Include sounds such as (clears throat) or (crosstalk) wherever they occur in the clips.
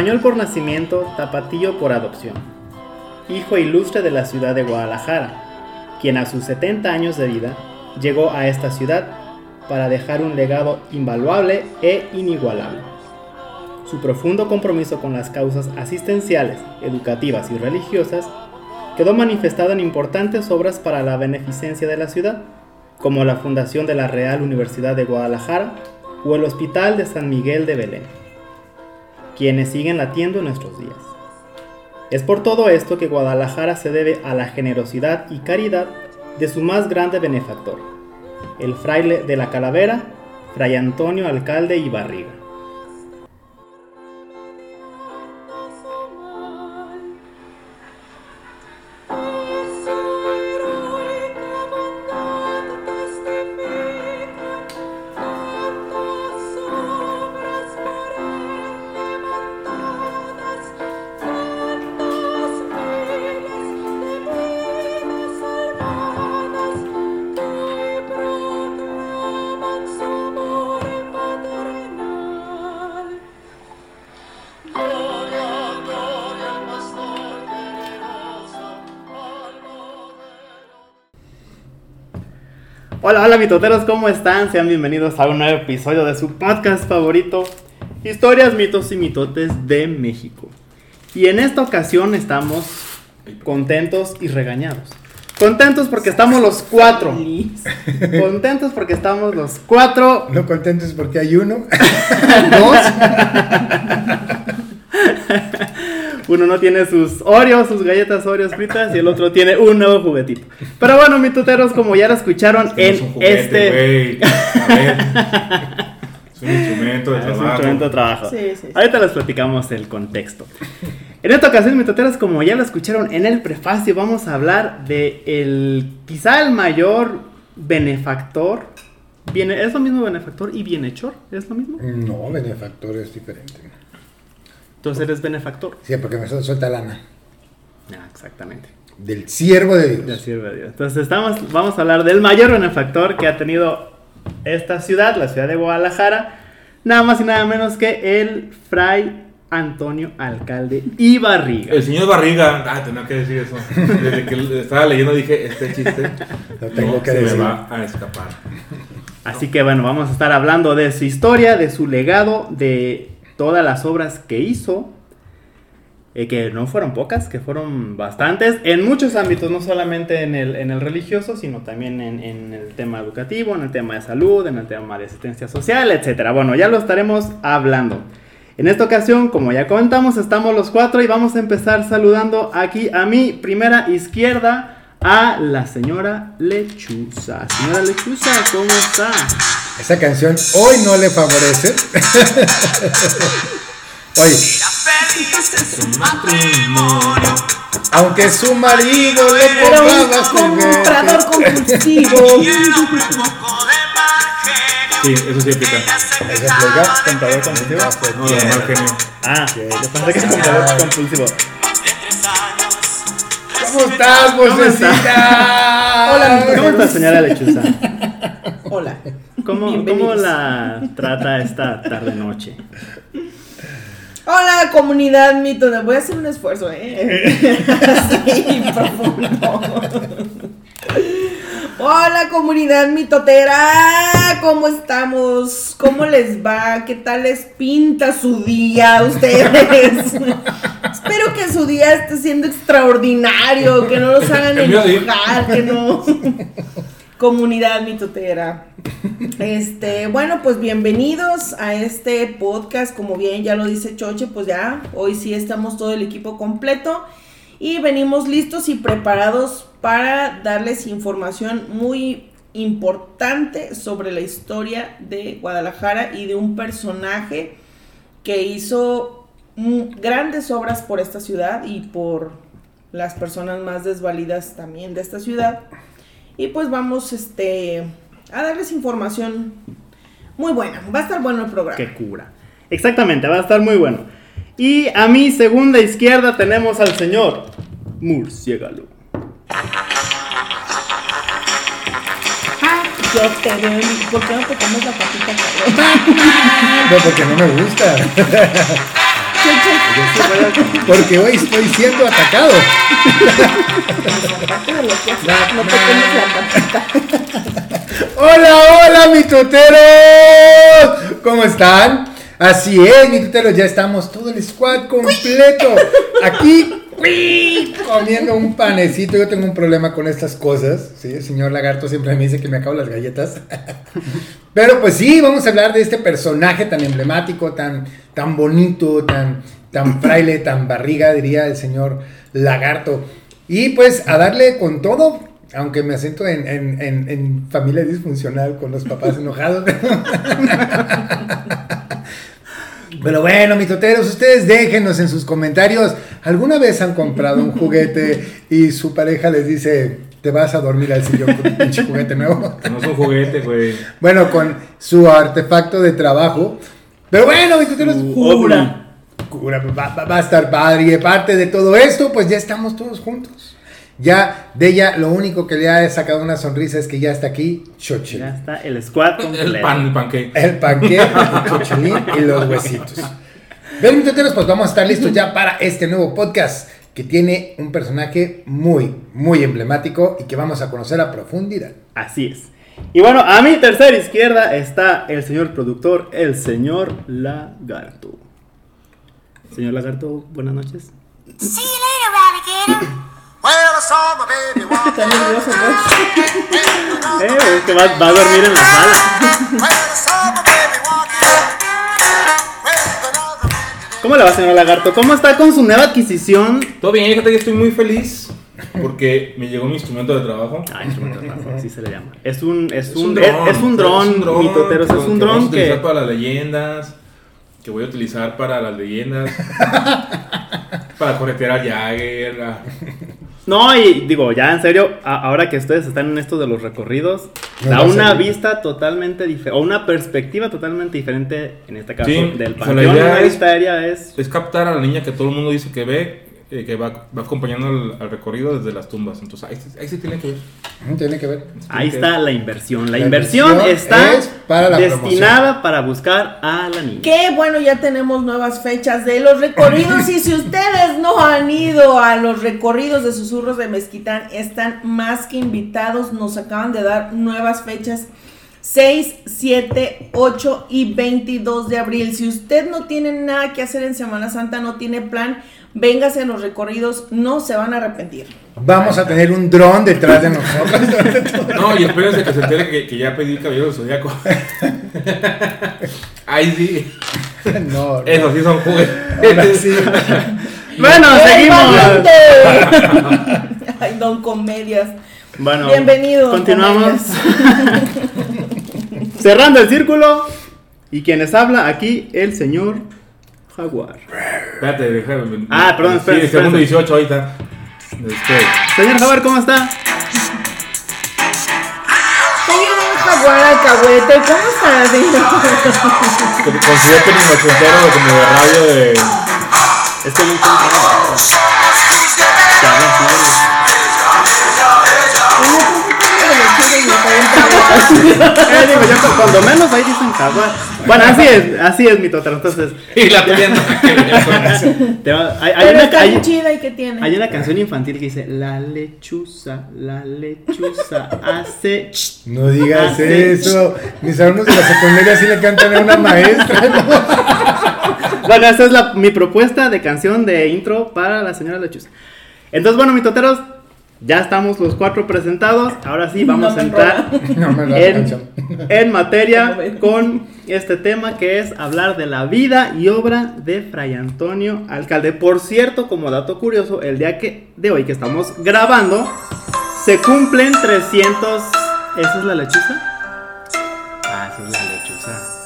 Español por nacimiento, tapatillo por adopción. Hijo ilustre de la ciudad de Guadalajara, quien a sus 70 años de vida llegó a esta ciudad para dejar un legado invaluable e inigualable. Su profundo compromiso con las causas asistenciales, educativas y religiosas quedó manifestado en importantes obras para la beneficencia de la ciudad, como la fundación de la Real Universidad de Guadalajara o el Hospital de San Miguel de Belén quienes siguen latiendo en nuestros días. Es por todo esto que Guadalajara se debe a la generosidad y caridad de su más grande benefactor, el fraile de la Calavera, Fray Antonio Alcalde y Barriga. Hola, hola mitoteros, ¿cómo están? Sean bienvenidos a un nuevo episodio de su podcast favorito, Historias, mitos y mitotes de México. Y en esta ocasión estamos contentos y regañados. Contentos porque estamos los cuatro. (laughs) Contentos porque estamos los cuatro. No contentos porque hay uno. (laughs) (laughs) Dos. Uno no tiene sus Oreos, sus galletas Oreos fritas y el otro tiene un nuevo juguetito. Pero bueno, mi tuteros, como ya lo escucharon en es un juguete, este. güey. A ver. (laughs) Es un instrumento de Es un trabajo. instrumento de trabajo. Sí, sí, sí. Ahorita les platicamos el contexto. En esta ocasión, mis tuteros, como ya lo escucharon en el prefacio, vamos a hablar de el quizá el mayor benefactor. Viene, ¿Es lo mismo benefactor y bienhechor? ¿Es lo mismo? No, benefactor es diferente. Entonces eres benefactor. Sí, porque me suel- suelta lana. Ah, exactamente. Del siervo de Dios. sirve a Dios. Entonces estamos, vamos a hablar del mayor benefactor que ha tenido esta ciudad, la ciudad de Guadalajara, nada más y nada menos que el fray Antonio Alcalde y Barriga. El señor Barriga. Ah, tenía que decir eso. Desde que estaba leyendo dije, este chiste. Lo tengo no que se decir. me va a escapar. Así que bueno, vamos a estar hablando de su historia, de su legado, de todas las obras que hizo, eh, que no fueron pocas, que fueron bastantes, en muchos ámbitos, no solamente en el, religioso, sino también en, el tema educativo, en el tema de salud, en el tema de asistencia social, etcétera. Bueno, ya lo estaremos hablando. En esta ocasión, como ya comentamos, estamos los cuatro y vamos a empezar saludando aquí a mi primera izquierda a la señora Lechuza. Señora Lechuza, ¿cómo está? Esa canción hoy no le favorece. (laughs) Hoy, aunque su marido le Era un comprador compulsivo. (laughs) Sí, eso sí aplica. ¿Eso explica? ¿Comprador compulsivo? No, lo de mal genio. Ah, yo pensé que era comprador compulsivo. ¿Cómo estás, vocecita? Hola, mi ¿Cómo está, señora Lechuza? Hola. ¿Cómo, ¿Cómo la trata esta tarde-noche? Hola, comunidad mito. Voy a hacer un esfuerzo, ¿eh? (laughs) (laughs) Así, profundo. Hola, comunidad mitotera. ¿Cómo estamos? ¿Cómo les va? ¿Qué tal les pinta su día a ustedes? (laughs) Espero que su día esté siendo extraordinario, que no los hagan enojar, que no. (laughs) Comunidad mitotera. Este, bueno, pues bienvenidos a este podcast. Como bien ya lo dice Choche, pues ya hoy sí estamos todo el equipo completo y venimos listos y preparados para darles información muy importante sobre la historia de Guadalajara y de un personaje que hizo mm, grandes obras por esta ciudad y por las personas más desvalidas también de esta ciudad. Y pues vamos este, a darles información muy buena. Va a estar bueno el programa. Qué cura. Exactamente, va a estar muy bueno. Y a mi segunda izquierda tenemos al señor Murciélago. Yo te veo. ¿Por qué no te comes la patita, cabrón? No, porque no me gusta. Porque hoy estoy siendo atacado. no te comes la patita. Hola, hola, mi tuteros. ¿Cómo están? Así es, mi tuteros, ya estamos todo el squad completo. Aquí, comiendo un panecito. Yo tengo un problema con estas cosas. Sí, el señor Lagarto siempre me dice que me acabo las galletas. (laughs) Pero pues sí, vamos a hablar de este personaje tan emblemático, tan, tan bonito, tan, tan fraile, tan barriga, diría el señor Lagarto. Y pues a darle con todo, aunque me asiento en, en- en- en familia disfuncional con los papás enojados. (laughs) Pero bueno, mis toteros, ustedes déjenos en sus comentarios. ¿Alguna vez han comprado un juguete y su pareja les dice, te vas a dormir al sillón con un pinche juguete nuevo? No es un juguete, güey. Bueno, con su artefacto de trabajo. Pero bueno, mis tuteros, Su cura. Cura, va, va- va a estar padre. Y de parte de todo esto, pues ya estamos todos juntos. Ya de ella lo único que le ha sacado una sonrisa es que ya está aquí Chochel. Ya está el squad completo. El pan, el panque. El chochelín (laughs) y los huesitos. Bien, mis tuteros, pues vamos a estar listos ya para este nuevo podcast que tiene un personaje muy, muy emblemático y que vamos a conocer a profundidad. Así es. Y bueno, a mi tercera izquierda está el señor productor, el señor Lagarto. Señor Lagarto, buenas noches. You later, (laughs) Está nervioso, ¿no? (laughs) Eh, es que va, va a dormir en la sala. ¿Cómo le va, señor Lagarto? ¿Cómo está con su nueva adquisición? Todo bien, fíjate que estoy muy feliz porque me llegó mi instrumento de trabajo. Ah, instrumento de trabajo, así se le llama. Es un, es Es un, un es, dron. es un dron, mitoteros, que- es un que vamos a dron utilizar que... para las leyendas. Que voy a utilizar para las leyendas. (laughs) para corretear a Jagger. a- No, y digo, ya en serio, a- ahora que ustedes están en esto de los recorridos, da a una vista totalmente diferente, o una perspectiva totalmente diferente, en este caso, Sí, del o sea, panteón. la idea Una es- vista aérea es... Es captar a la niña que todo el mundo dice que ve. Eh, que va, va acompañando al, al recorrido desde las tumbas. Entonces ahí, sí- ahí sí tiene que ver. Tiene que ver. Ahí está la inversión. La, La inversión, inversión está es para la destinada para buscar a la niña. Qué bueno, ya tenemos nuevas fechas de los recorridos. y si ustedes no han ido a los recorridos de susurros de Mezquitán, están más que invitados. Nos acaban de dar nuevas fechas. 6, 7, 8 y 22 de abril. Si usted no tiene nada que hacer en Semana Santa, no tiene plan, véngase a los recorridos, no se van a arrepentir. Vamos a tener un dron detrás de nosotros. No, y espérense que se entere que, que ya pedí el caballero del zodiaco. (laughs) Ahí sí. no, no. Eso sí son juguetes. sí. Bueno, ¡El seguimos. (laughs) Ay, don comedias. Bueno, Bienvenido, Continuamos. (laughs) Cerrando el círculo. Y quienes habla aquí, el señor Jaguar. Espérate, déjame. Ah, perdón, espera, Sí, espera, segundo espera. 18 ahorita. Este, Señor Jaguar, ¿cómo está? Soy un jaguar alcahuete, ¿cómo estás, señor? con- considero que mi ochentero como de radio de. Es que no encuentro. (laughs) Eh, digo, yo cu- cuando menos ahí dicen jaguar. Bueno, así es, así es mi total. Entonces, Y la va- hay, hay una, hay- chida y que tiene. hay una canción infantil que dice La lechuza, la lechuza hace. ch". No digas eso. Mis alumnos de la secundaria sí le cantan a una maestra. ¿no? (laughs) Bueno, esa es la, mi propuesta de canción de intro para la señora lechuza. Entonces, bueno, mi toteros, ya estamos los cuatro presentados. Ahora sí, vamos No a entrar (laughs) No en, materia (laughs) con este tema que es hablar de la vida y obra de Fray Antonio Alcalde. Por cierto, como dato curioso, el día que, de hoy que estamos grabando, se cumplen 300... ¿Esa es la lechuza? Ah, sí es la lechuza.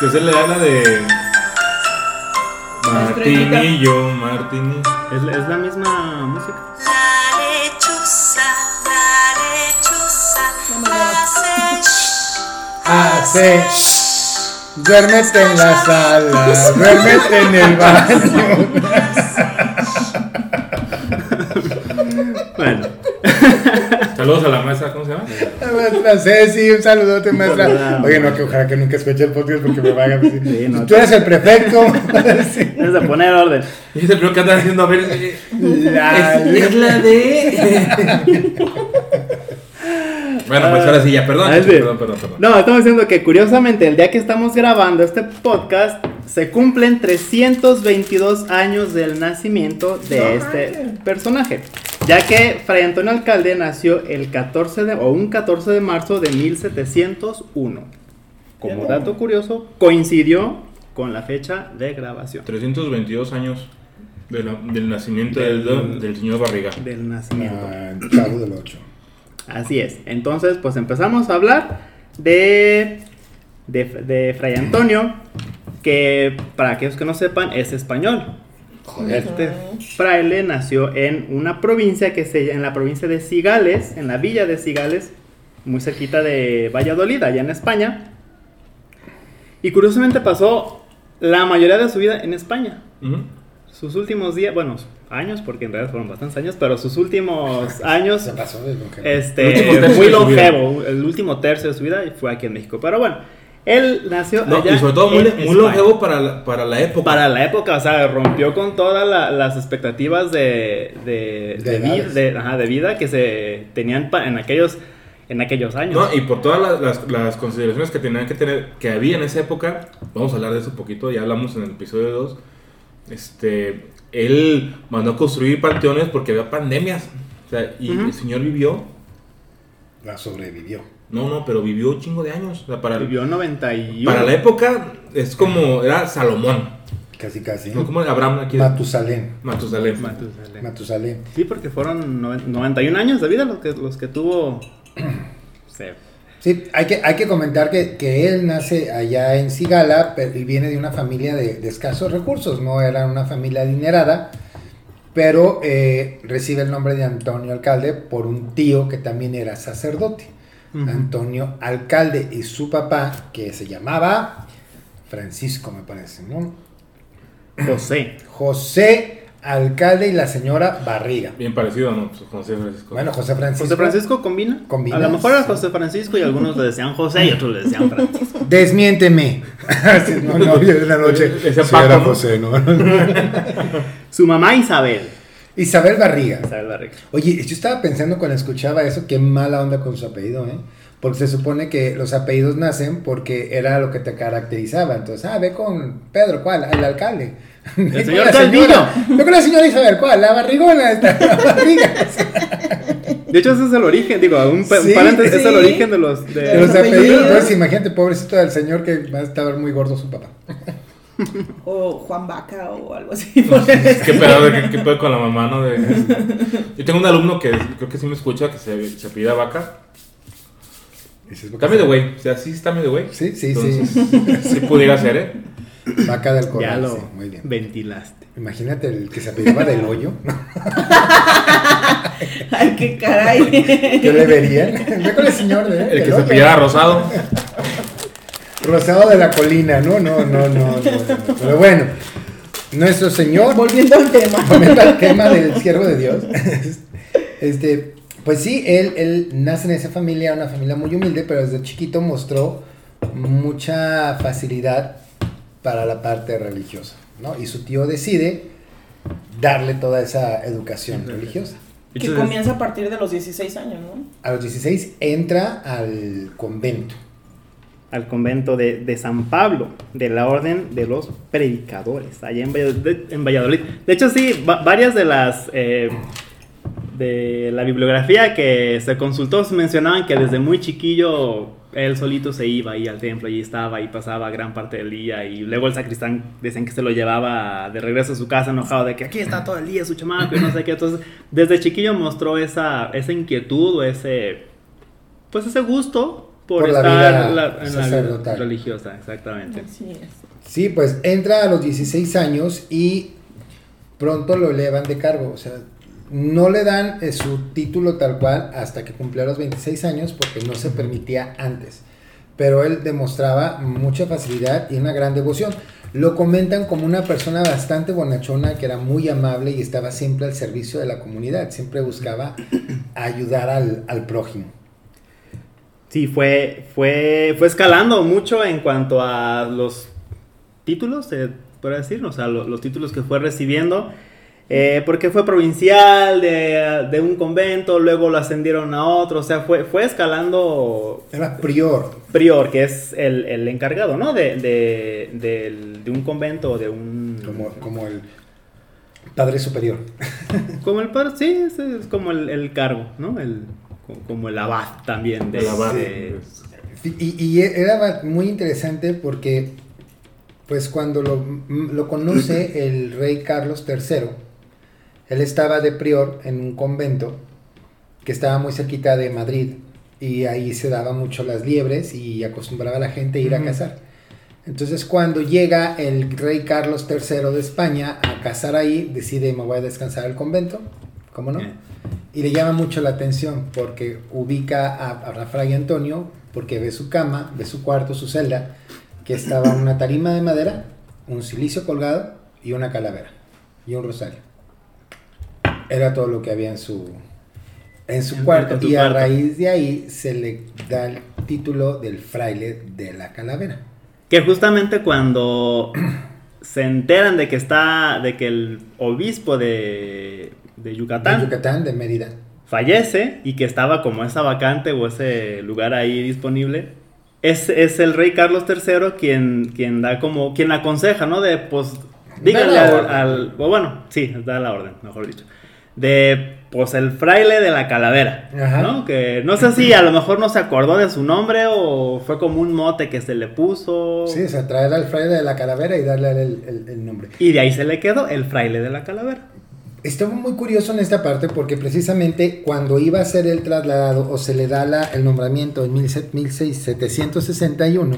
Que se le da la de. Martinillo, Martinillo. Es, es la misma música. Hace. Duérmete en la sala, duérmete en el baño. (laughs) Bueno, Saludos a la maestra, ¿cómo se llama? La maestra Ceci, un saludote, maestra. Oye, no, que ojalá que nunca escuche el podcast porque me vaya a decir. Sí, no, Tú eres el prefecto. (laughs) (laughs) Sí. es de poner orden. Y es el primero que andan haciendo a ver. eh, La es, es la de. Bueno, pues ahora sí, ya, perdón. Ah, sí. Perdón, perdón, perdón. No, estamos diciendo que curiosamente el día que estamos grabando este podcast se cumplen 322 años del nacimiento de No este personaje. Ya que Fray Antonio Alcalde nació el 14 de, o un 14 de marzo de 1701. Como dato curioso, coincidió con la fecha de grabación 322 años de la- del nacimiento del, Del- del señor Barriga. del nacimiento. Ah, Chavo del 8. Así es. Entonces, pues empezamos a hablar de, de, de Fray Antonio, que para aquellos que no sepan, es español. Joder. Este fraile nació en una provincia que se en la provincia de Cigales, en la villa de Cigales, muy cerquita de Valladolid, allá en España. Y curiosamente pasó la mayoría de su vida en España. Sus últimos días, bueno, años, porque en realidad fueron bastantes años, pero sus últimos (laughs) años pasó este, El muy vida. longevo, el último tercio de su vida fue aquí en México. Pero bueno, él nació No, allá y sobre todo muy, muy longevo para la, para la época. Para la época, o sea, rompió con todas la- las expectativas de, de, De de vi- edades. de- ajá, de vida que se tenían pa- en aquellos, en aquellos años. No, y por todas las, las- las consideraciones que tenían que tener, que había en esa época, vamos a hablar de eso un poquito, ya hablamos en el episodio 2. Este, él mandó a construir panteones porque había pandemias. O sea, y el señor vivió, La sobrevivió. no, no, pero vivió un chingo de años. O sea, para, Vivió 91. para la época es como, era Salomón. Casi, casi. No, como Abraham aquí. Matusalén. Matusalén. Matusalén. Matusalén. Sí, porque fueron noven- 91 años de vida los que, los que tuvo. (clears throat) Sí, hay que, hay que comentar que, que él nace allá en Cigala pero- y viene de una familia de, de escasos recursos, no era una familia adinerada, pero eh, recibe el nombre de Antonio Alcalde por un tío que también era sacerdote. Antonio Alcalde y su papá, que se llamaba Francisco, me parece, ¿no? José. José Alcalde y la señora Barriga. Bien parecido, ¿no? Pues, José Francisco. Bueno, José Francisco. José Francisco combina. Combina, A lo mejor era sí. José Francisco y algunos le decían José y otros le decían Francisco. (laughs) Desmiénteme. (laughs) Sí, no, no, en la noche. Ese Sí, Paco, era ¿no? José, ¿no? (laughs) Su mamá Isabel. Isabel Barriga. Isabel Barriga. Oye, yo estaba pensando cuando escuchaba eso, qué mala onda con su apellido, ¿eh? Porque se supone que los apellidos nacen porque era lo que te caracterizaba. Entonces, ah, ve con Pedro, ¿cuál? El alcalde. Con señor señora- Ve con la señora Isabel, ¿cuál? La barrigona, esta, la barriga. De hecho, ese es el origen, digo, un, Sí, paréntesis, es el origen de los. de- De los apellidos. apellidos. Entonces, imagínate, pobrecito del señor que va a estar muy gordo su papá. O Juan Vaca o algo así. (laughs) el ¿Qué pedo, qué, qué pedo con la mamá, no? De- yo tengo un alumno que creo que sí me escucha, que se, se pida vaca. Está medio güey, o sea, sí está medio güey. Sí, sí, Entonces, sí. sí pudiera ser, ¿eh? Vaca del Ya corral, lo sí, muy bien. ventilaste. Imagínate el que se apellidaba del hoyo. (laughs) Ay, qué caray. ¿Qué le verían? Ve con el señor de, El que se pillara rosado. Rosado de la colina, no, no, no, no, no, no. Pero bueno, nuestro señor, Volviendo al tema. (laughs) volviendo al tema del siervo de Dios, (laughs) este, pues sí, él, él nace en esa familia, una familia muy humilde, pero desde chiquito mostró mucha facilidad para la parte religiosa, ¿no? Y su tío decide darle toda esa educación religiosa. Que Entonces, comienza a partir de los 16 años, ¿no? A los 16 entra al convento. al convento de, de San Pablo, de la Orden de los Predicadores, allá en Valladolid. En Valladolid. De hecho, sí, va- varias de las, eh, de la bibliografía que se consultó mencionaban que desde muy chiquillo él solito se iba ahí al templo y estaba y pasaba gran parte del día y luego el sacristán decían que se lo llevaba de regreso a su casa enojado de que aquí está todo el día su chamaco y no sé qué. Entonces, desde chiquillo mostró esa, esa inquietud o ese, pues ese gusto por, Por la estar vida la- en la vida sacerdotal. religiosa, exactamente. Así es. Sí, pues entra a los 16 años y pronto lo elevan de cargo. O sea, no le dan eh, su título tal cual hasta que cumplió los 26 años porque no se permitía antes. Pero él demostraba mucha facilidad y una gran devoción. Lo comentan como una persona bastante bonachona, que era muy amable y estaba siempre al servicio de la comunidad. Siempre buscaba (clears throat) ayudar al, al prójimo. Sí, fue, fue, fue escalando mucho en cuanto a los títulos, se puede decir, o sea, lo- los títulos que fue recibiendo, eh, porque fue provincial de, de un convento, luego lo ascendieron a otro, o sea, fue, fue escalando Era prior. prior, que es el, el encargado, ¿no? De, de, de un convento, de un... Como, como el padre superior. (laughs) Como el par, sí, es, es como el, el cargo, ¿no? El, co- como el abad también. De, El abad. de- Y, y era muy interesante porque, pues cuando lo, lo conoce el rey Carlos III, él estaba de prior en un convento que estaba muy cerquita de Madrid y ahí se daba mucho las liebres y acostumbraba a la gente a ir a cazar. Entonces cuando llega el rey Carlos III de España a cazar ahí, decide me voy a descansar al convento, ¿cómo no? Y le llama mucho la atención porque ubica a, a Fray Antonio, porque ve su cama, ve su cuarto, su celda, que estaba una tarima de madera, un silicio colgado y una calavera y un rosario. Era todo lo que había en su, en su En- cuarto. en y a cuarto. raíz de ahí se le da el título del fraile de la calavera. Que justamente cuando (clears throat) se enteran de que está, de que el obispo de, de Yucatán, De Yucatán, de Mérida. fallece y que estaba como esa vacante o ese lugar ahí disponible, es, es el rey Carlos III quien, quien da como, quien aconseja, ¿no? De, pues, díganle al, al- bueno, sí, da la orden, mejor dicho. De, pues, el fraile de la calavera, Ajá. ¿no? Que no sé si a lo mejor no se acordó de su nombre o fue como un mote que se le puso. Sí, o sea, traer al fraile de la calavera y darle el, el- el nombre. Y de ahí se le quedó el fraile de la calavera. Estuvo muy curioso en esta parte porque precisamente cuando iba a ser el trasladado o se le da la- el nombramiento en 1761,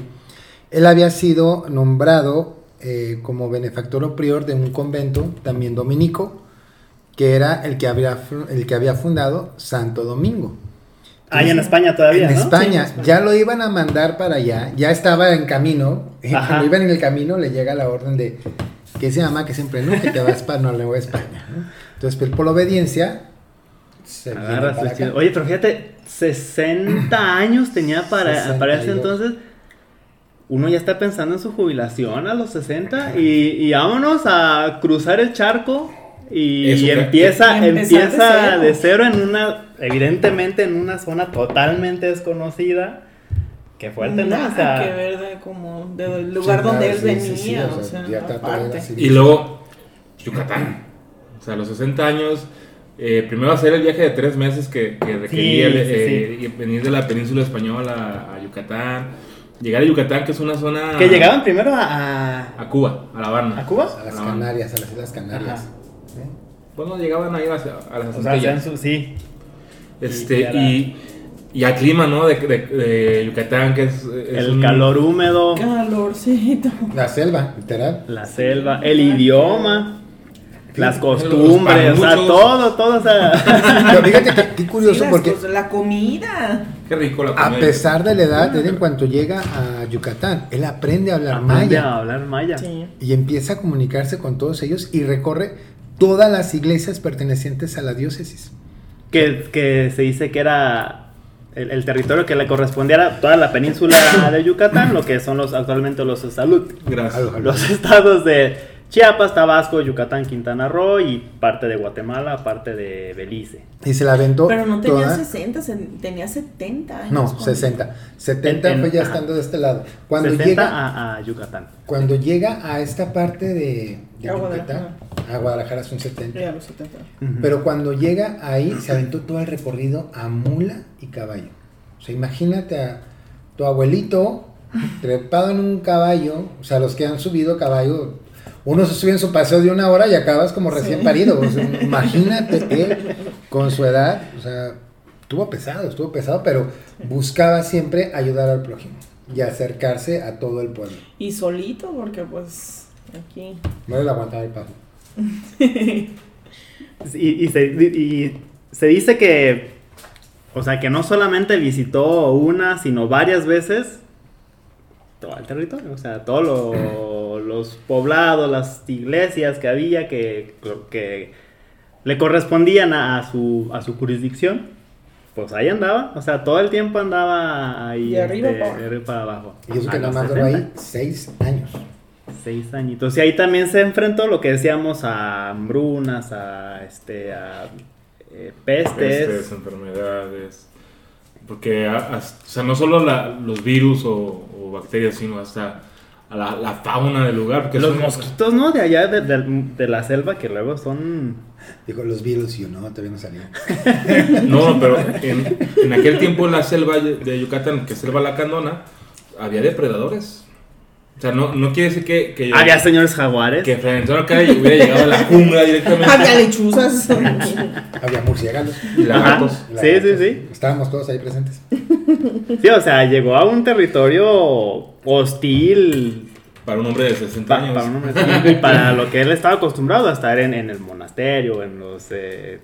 él había sido nombrado eh, como benefactor o prior de un convento también dominico, que era el que había, el que había fundado Santo Domingo. Ahí en España todavía, En ¿no? España, Sí, en España. ya lo iban a mandar para allá, ya estaba en camino, y Ajá. cuando iban en el camino le llega la orden de que se llama que siempre no, que te vas para no, le voy a España. ¿no? Entonces, pues, por obediencia, se viene Agarras para acá. Oye, pero fíjate, 60 años tenía para, para ese 62. entonces. Uno ya está pensando en su jubilación a los 60 y, y vámonos a cruzar el charco y, y empieza, que- Empezar de empieza cero. de cero en una, evidentemente en una zona totalmente desconocida. Qué fuerte, ¿no? Nada O sea, que ver de como del lugar Sí, donde no, él sí, venía, sí, sí, o sea, ya aparte. Y luego, Yucatán. O sea, a los 60 años, eh, primero hacer el viaje de tres meses que, que requería Sí, el- sí, eh, venir de la península española a, a Yucatán. Llegar a Yucatán, que es una zona. que llegaban primero a, a, A Cuba, a La Habana. ¿a Cuba. A las. Canarias, a las Islas Canarias. Ajá. Bueno, llegaban ahí a las, a las O sea, su- sí. Este, Y era- y, y al clima, ¿no? De, de- de Yucatán, que es. es El un- calor húmedo. Calorcito. La selva, literal. La selva, el idioma, las costumbres, o sea, todo, todo, o sea. (laughs) Pero fíjate que, qué curioso Sí, porque cosas, la comida. Qué rico la a comida. pesar de la edad, él en cuanto llega a Yucatán, él aprende a hablar Aprende maya. a hablar maya. Sí. y empieza a comunicarse con todos ellos y recorre todas las iglesias pertenecientes a la diócesis. Que, que se dice que era el, el territorio que le correspondía a toda la península de Yucatán, lo que son los actualmente los salud. Gracias. Los estados de Chiapas, Tabasco, Yucatán, Quintana Roo y parte de Guatemala, parte de Belice. Y se la aventó Pero no tenía toda. 60, se- tenía 70 años. No, cuando- 60. 70 En- en- fue ya ajá. estando de este lado. Cuando 60 llega a, a Yucatán. cuando llega a esta parte de, de Yucatán, Guadalajara. A Guadalajara son 70. Ya, los 70. Pero cuando llega ahí, se aventó todo el recorrido a mula y caballo. O sea, imagínate a tu abuelito trepado en un caballo. O sea, los que han subido caballo, uno se sube en su paseo de una hora y acabas como recién parido. O sea, (laughs) imagínate él con su edad. O sea, estuvo pesado, estuvo pesado, pero buscaba siempre ayudar al prójimo y acercarse a todo el pueblo. Y solito, porque pues aquí. No le aguantaba el paso. (laughs) Y, y se, y se dice que, o sea, que no solamente visitó una, sino varias veces todo el territorio, o sea, todos lo- los poblados, las iglesias que había que, que le correspondían a, a su, a su jurisdicción, pues ahí andaba, o sea, todo el tiempo andaba ahí De arriba este, para abajo. de arriba para abajo. Y eso que nada más duró 60. ahí seis años. Seis añitos. Y ahí también se enfrentó lo que decíamos a hambrunas, a este, a eh, pestes. Pestes, enfermedades. Porque, a- o sea, no solo la- los virus o, o bacterias, sino hasta a la, la fauna del lugar. Porque los son- mosquitos, ¿no? De allá de, de- de la selva que luego son... Dijo los virus y yo no, todavía no salía. (laughs) No, pero en, en aquel tiempo en la selva de Yucatán, que es selva lacandona, había depredadores. O sea, no, no quiere decir que, que, Había señores jaguares. que Antonio Alcalá hubiera llegado a la jungla directamente. Había lechuzas. Había murciélagos. Y lagartos. Sí, sí, sí. Estábamos todos ahí presentes. Sí, o sea, llegó a un territorio hostil Para un hombre de 60 pa- años. para, un hombre- y para lo que él estaba acostumbrado a estar en, en el monasterio, en los eh,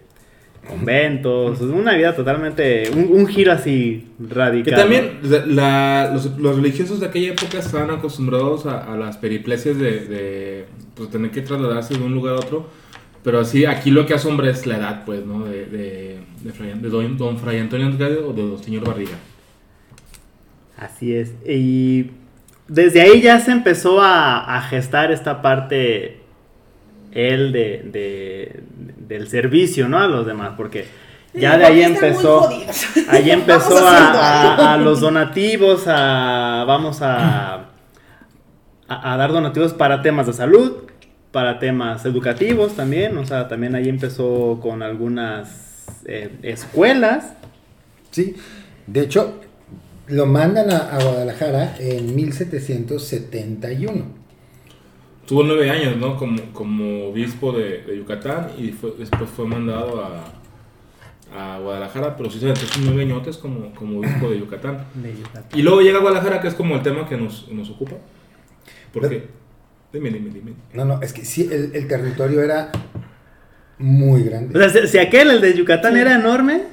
conventos. Una vida totalmente... Un, un giro así radical. Que también la- la- los, los religiosos de aquella época estaban acostumbrados a, a las periplesias de, de, pues, tener que trasladarse de un lugar a otro. Pero así, aquí lo que asombra es la edad, pues, ¿no? De, de, de, Fray- de don, don Fray Antonio Andrade o de don señor Barriga. Así es. Y desde ahí ya se empezó a, a gestar esta parte, él, de, de- del servicio, ¿no? A los demás, porque ya de ahí empezó, (laughs) ahí empezó a, algo. a- a los donativos, a, vamos a, a, a dar donativos para temas de salud, para temas educativos también, o sea, también ahí empezó con algunas eh, escuelas. Sí. De hecho, lo mandan a, a Guadalajara en 1771. Tuvo nueve años, ¿no? Como, como obispo de, de Yucatán y fue- después fue mandado a, a Guadalajara, pero sí se sus nueve añotes como, como obispo de Yucatán. de Yucatán. Y luego llega a Guadalajara, que es como el tema que nos, nos ocupa. ¿Por qué? Dime, dime, dime. No, no, es que sí, el, el territorio era muy grande. O sea, si, si aquel, el de Yucatán, era enorme,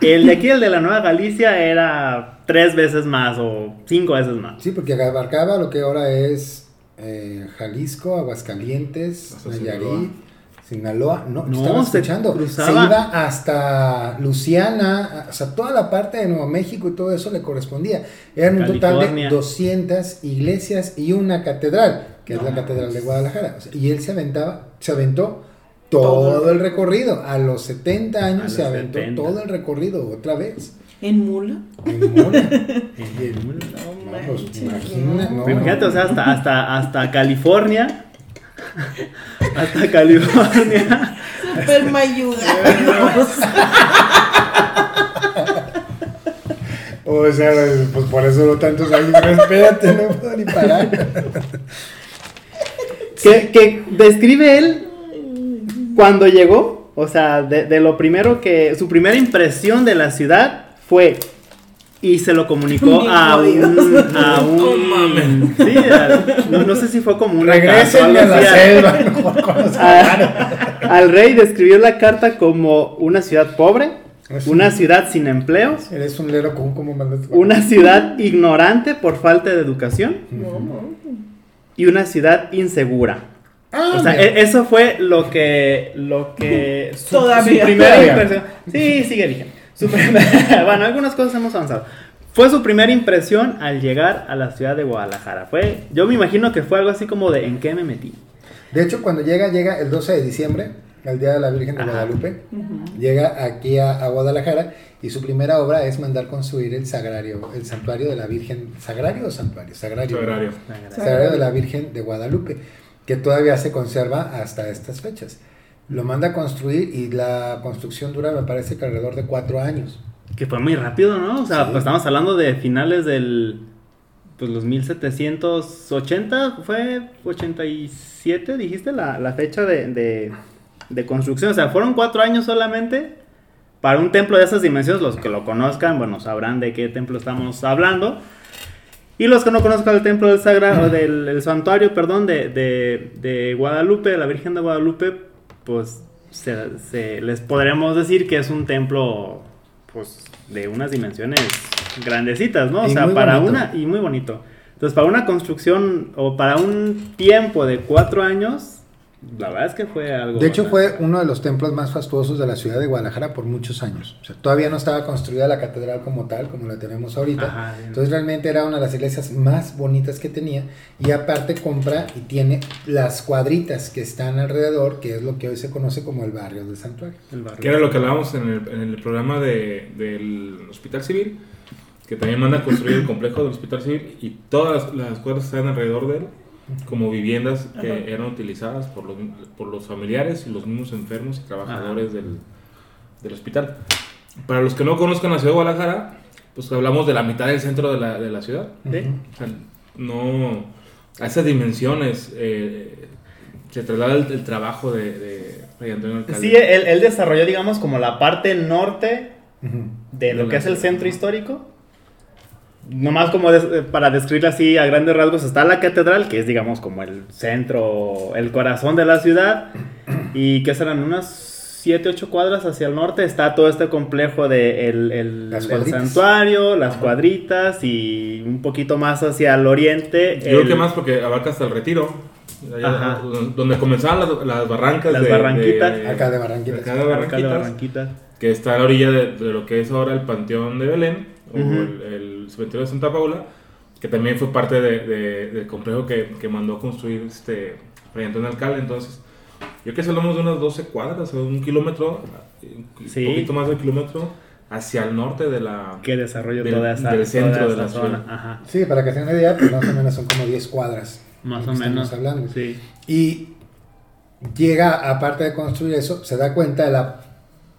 el de aquí, el de la Nueva Galicia, era tres veces más o cinco veces más. Sí, porque abarcaba lo que ahora es eh, Jalisco, Aguascalientes, Hasta Nayarit, Sinaloa. Sinaloa. No, No, estaba escuchando. Se, iba hasta Luciana, o sea, toda la parte de Nuevo México y todo eso le correspondía. Eran un total de California. 200 iglesias y una catedral, que es la catedral de Guadalajara. O sea, y él se aventaba, se aventó todo, Todo. el recorrido. A los 70 años se aventó 70. todo el recorrido otra vez. En mula. En Mona. (laughs) No No, pues, imagina, no. no. Imagínate, o sea, hasta, hasta, hasta California. Hasta California. Super mayuda. (laughs) O sea, pues por eso lo tantos años. Pero espérate, no puedo ni parar. que, que describe él cuando llegó, o sea, de, de lo primero que, su primera impresión de la ciudad fue, y se lo comunicó a un, a (laughs) un, sí, a- no, no sé si fue como una Regresen carta o a algo la así, a- selva. mejor con los a- al rey describió la carta como una ciudad pobre, una un- ciudad sin empleos, Eres un lero con como una ciudad ignorante por falta de educación No, no. y una ciudad insegura. Ah, O sea, mira. e- eso fue lo que, lo que su, Todavía. su primera impresión. Sí, sigue vigente. (laughs) Bueno, algunas cosas hemos avanzado. Fue su primera impresión al llegar a la ciudad de Guadalajara. Fue, yo me imagino que fue algo así como de ¿en qué me metí? De hecho, cuando llega, llega el 12 de diciembre, el Día de la Virgen de Ajá. Guadalupe. Llega aquí a, a Guadalajara y su primera obra es mandar construir el sagrario, el santuario de la Virgen. ¿Sagrario o santuario? Sagrario. Sagrario. Sagrario de la Virgen de Guadalupe. que todavía se conserva hasta estas fechas. Lo manda a construir y la construcción dura, me parece que alrededor de cuatro años. Que fue muy rápido, ¿no? O sea, Sí. pues estamos hablando de finales del. Pues los 1780, fue 87, dijiste la, la fecha de, de, de construcción. O sea, fueron cuatro años solamente para un templo de esas dimensiones. Los que lo conozcan, bueno, sabrán de qué templo estamos hablando. Y los que no conozcan el templo del sagrado, del el santuario, perdón, de, de, de Guadalupe, de la Virgen de Guadalupe, pues se, se- les podremos decir que es un templo, pues, de unas dimensiones grandecitas, ¿no? O Y sea, para bonito. una, y muy bonito. Entonces, para una construcción o para un tiempo de cuatro años, la verdad es que fue algo. De hecho, bastante- fue uno de los templos más fastuosos de la ciudad de Guadalajara por muchos años. O sea, todavía no estaba construida la catedral como tal, como la tenemos ahorita. Ajá. Entonces, realmente era una de las iglesias más bonitas que tenía. Y aparte, compra y tiene las cuadritas que están alrededor, que es lo que hoy se conoce como el barrio del santuario. el barrio. Que era lo que hablábamos en el, en el programa de, del Hospital Civil, que también manda a construir el complejo del Hospital Civil y todas las, las cuadras que están alrededor de él como viviendas que Ajá. eran utilizadas por los, por los familiares y los mismos enfermos y trabajadores del, del hospital. Para los que no conozcan la ciudad de Guadalajara, pues hablamos de la mitad del centro de la, de la ciudad. Sí. O sea, no. A esas dimensiones eh, se traslada el, el trabajo de, de Fray Antonio Alcalde. Sí, él, él desarrolló, digamos, como la parte norte de lo que es el centro histórico. Nomás como des- eh, para describirlo así a grandes rasgos, está la catedral, que es digamos como el centro, el corazón de la ciudad, y que serán unas 7, 8 cuadras hacia el norte, está todo este complejo de el, el- Las el cuadritas. santuario, las cuadritas, y un poquito más hacia el oriente. Yo creo el- que más porque abarca hasta el retiro. allá Ajá. donde comenzaban las, las barrancas. Las de- barranquitas. de- Acá de Barranquitas. acá de Acá de Barranquitas, Barranquitas. Que está a la orilla de, de lo que es ahora el Panteón de Belén, o el, el cementerio de Santa Paula, que también fue parte de- de- del complejo que, que mandó construir este Fray Antonio Alcalde. Entonces, yo creo que hablamos de unas 12 cuadras o un kilómetro, un poquito más de un kilómetro, hacia el norte de la. Que desarrolló Del- toda esa, del centro toda de la zona. Ajá. Sí, para que se den una idea, pues más o menos son como 10 cuadras. Más o menos. estamos hablando. Sí. Y llega, aparte de construir eso, se da cuenta de la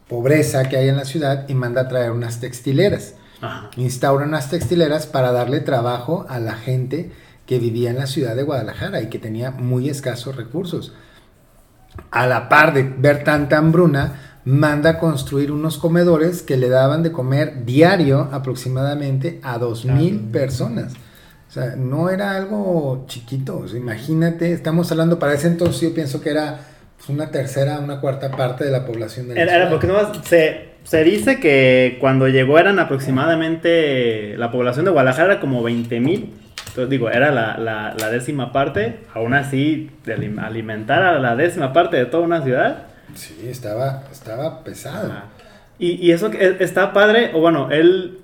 pobreza que hay en la ciudad y manda a traer unas textileras. Ajá. Instaura unas textileras para darle trabajo a la gente que vivía en la ciudad de Guadalajara y que tenía muy escasos recursos. A la par de ver tanta hambruna, manda a construir unos comedores que le daban de comer diario aproximadamente a 2.000 personas. O sea, no era algo chiquito. O sea, imagínate, estamos hablando para ese entonces, yo pienso que era pues, una tercera, una cuarta parte de la población de la Era, era ciudad. porque nomás se, se dice que cuando llegó eran aproximadamente la población de Guadalajara era como 20 mil. Entonces digo, era la, la- la décima parte. Aún así, de alim- alimentar a la décima parte de toda una ciudad. Sí, estaba, estaba pesado. Y, y eso que es- está padre, o bueno, él,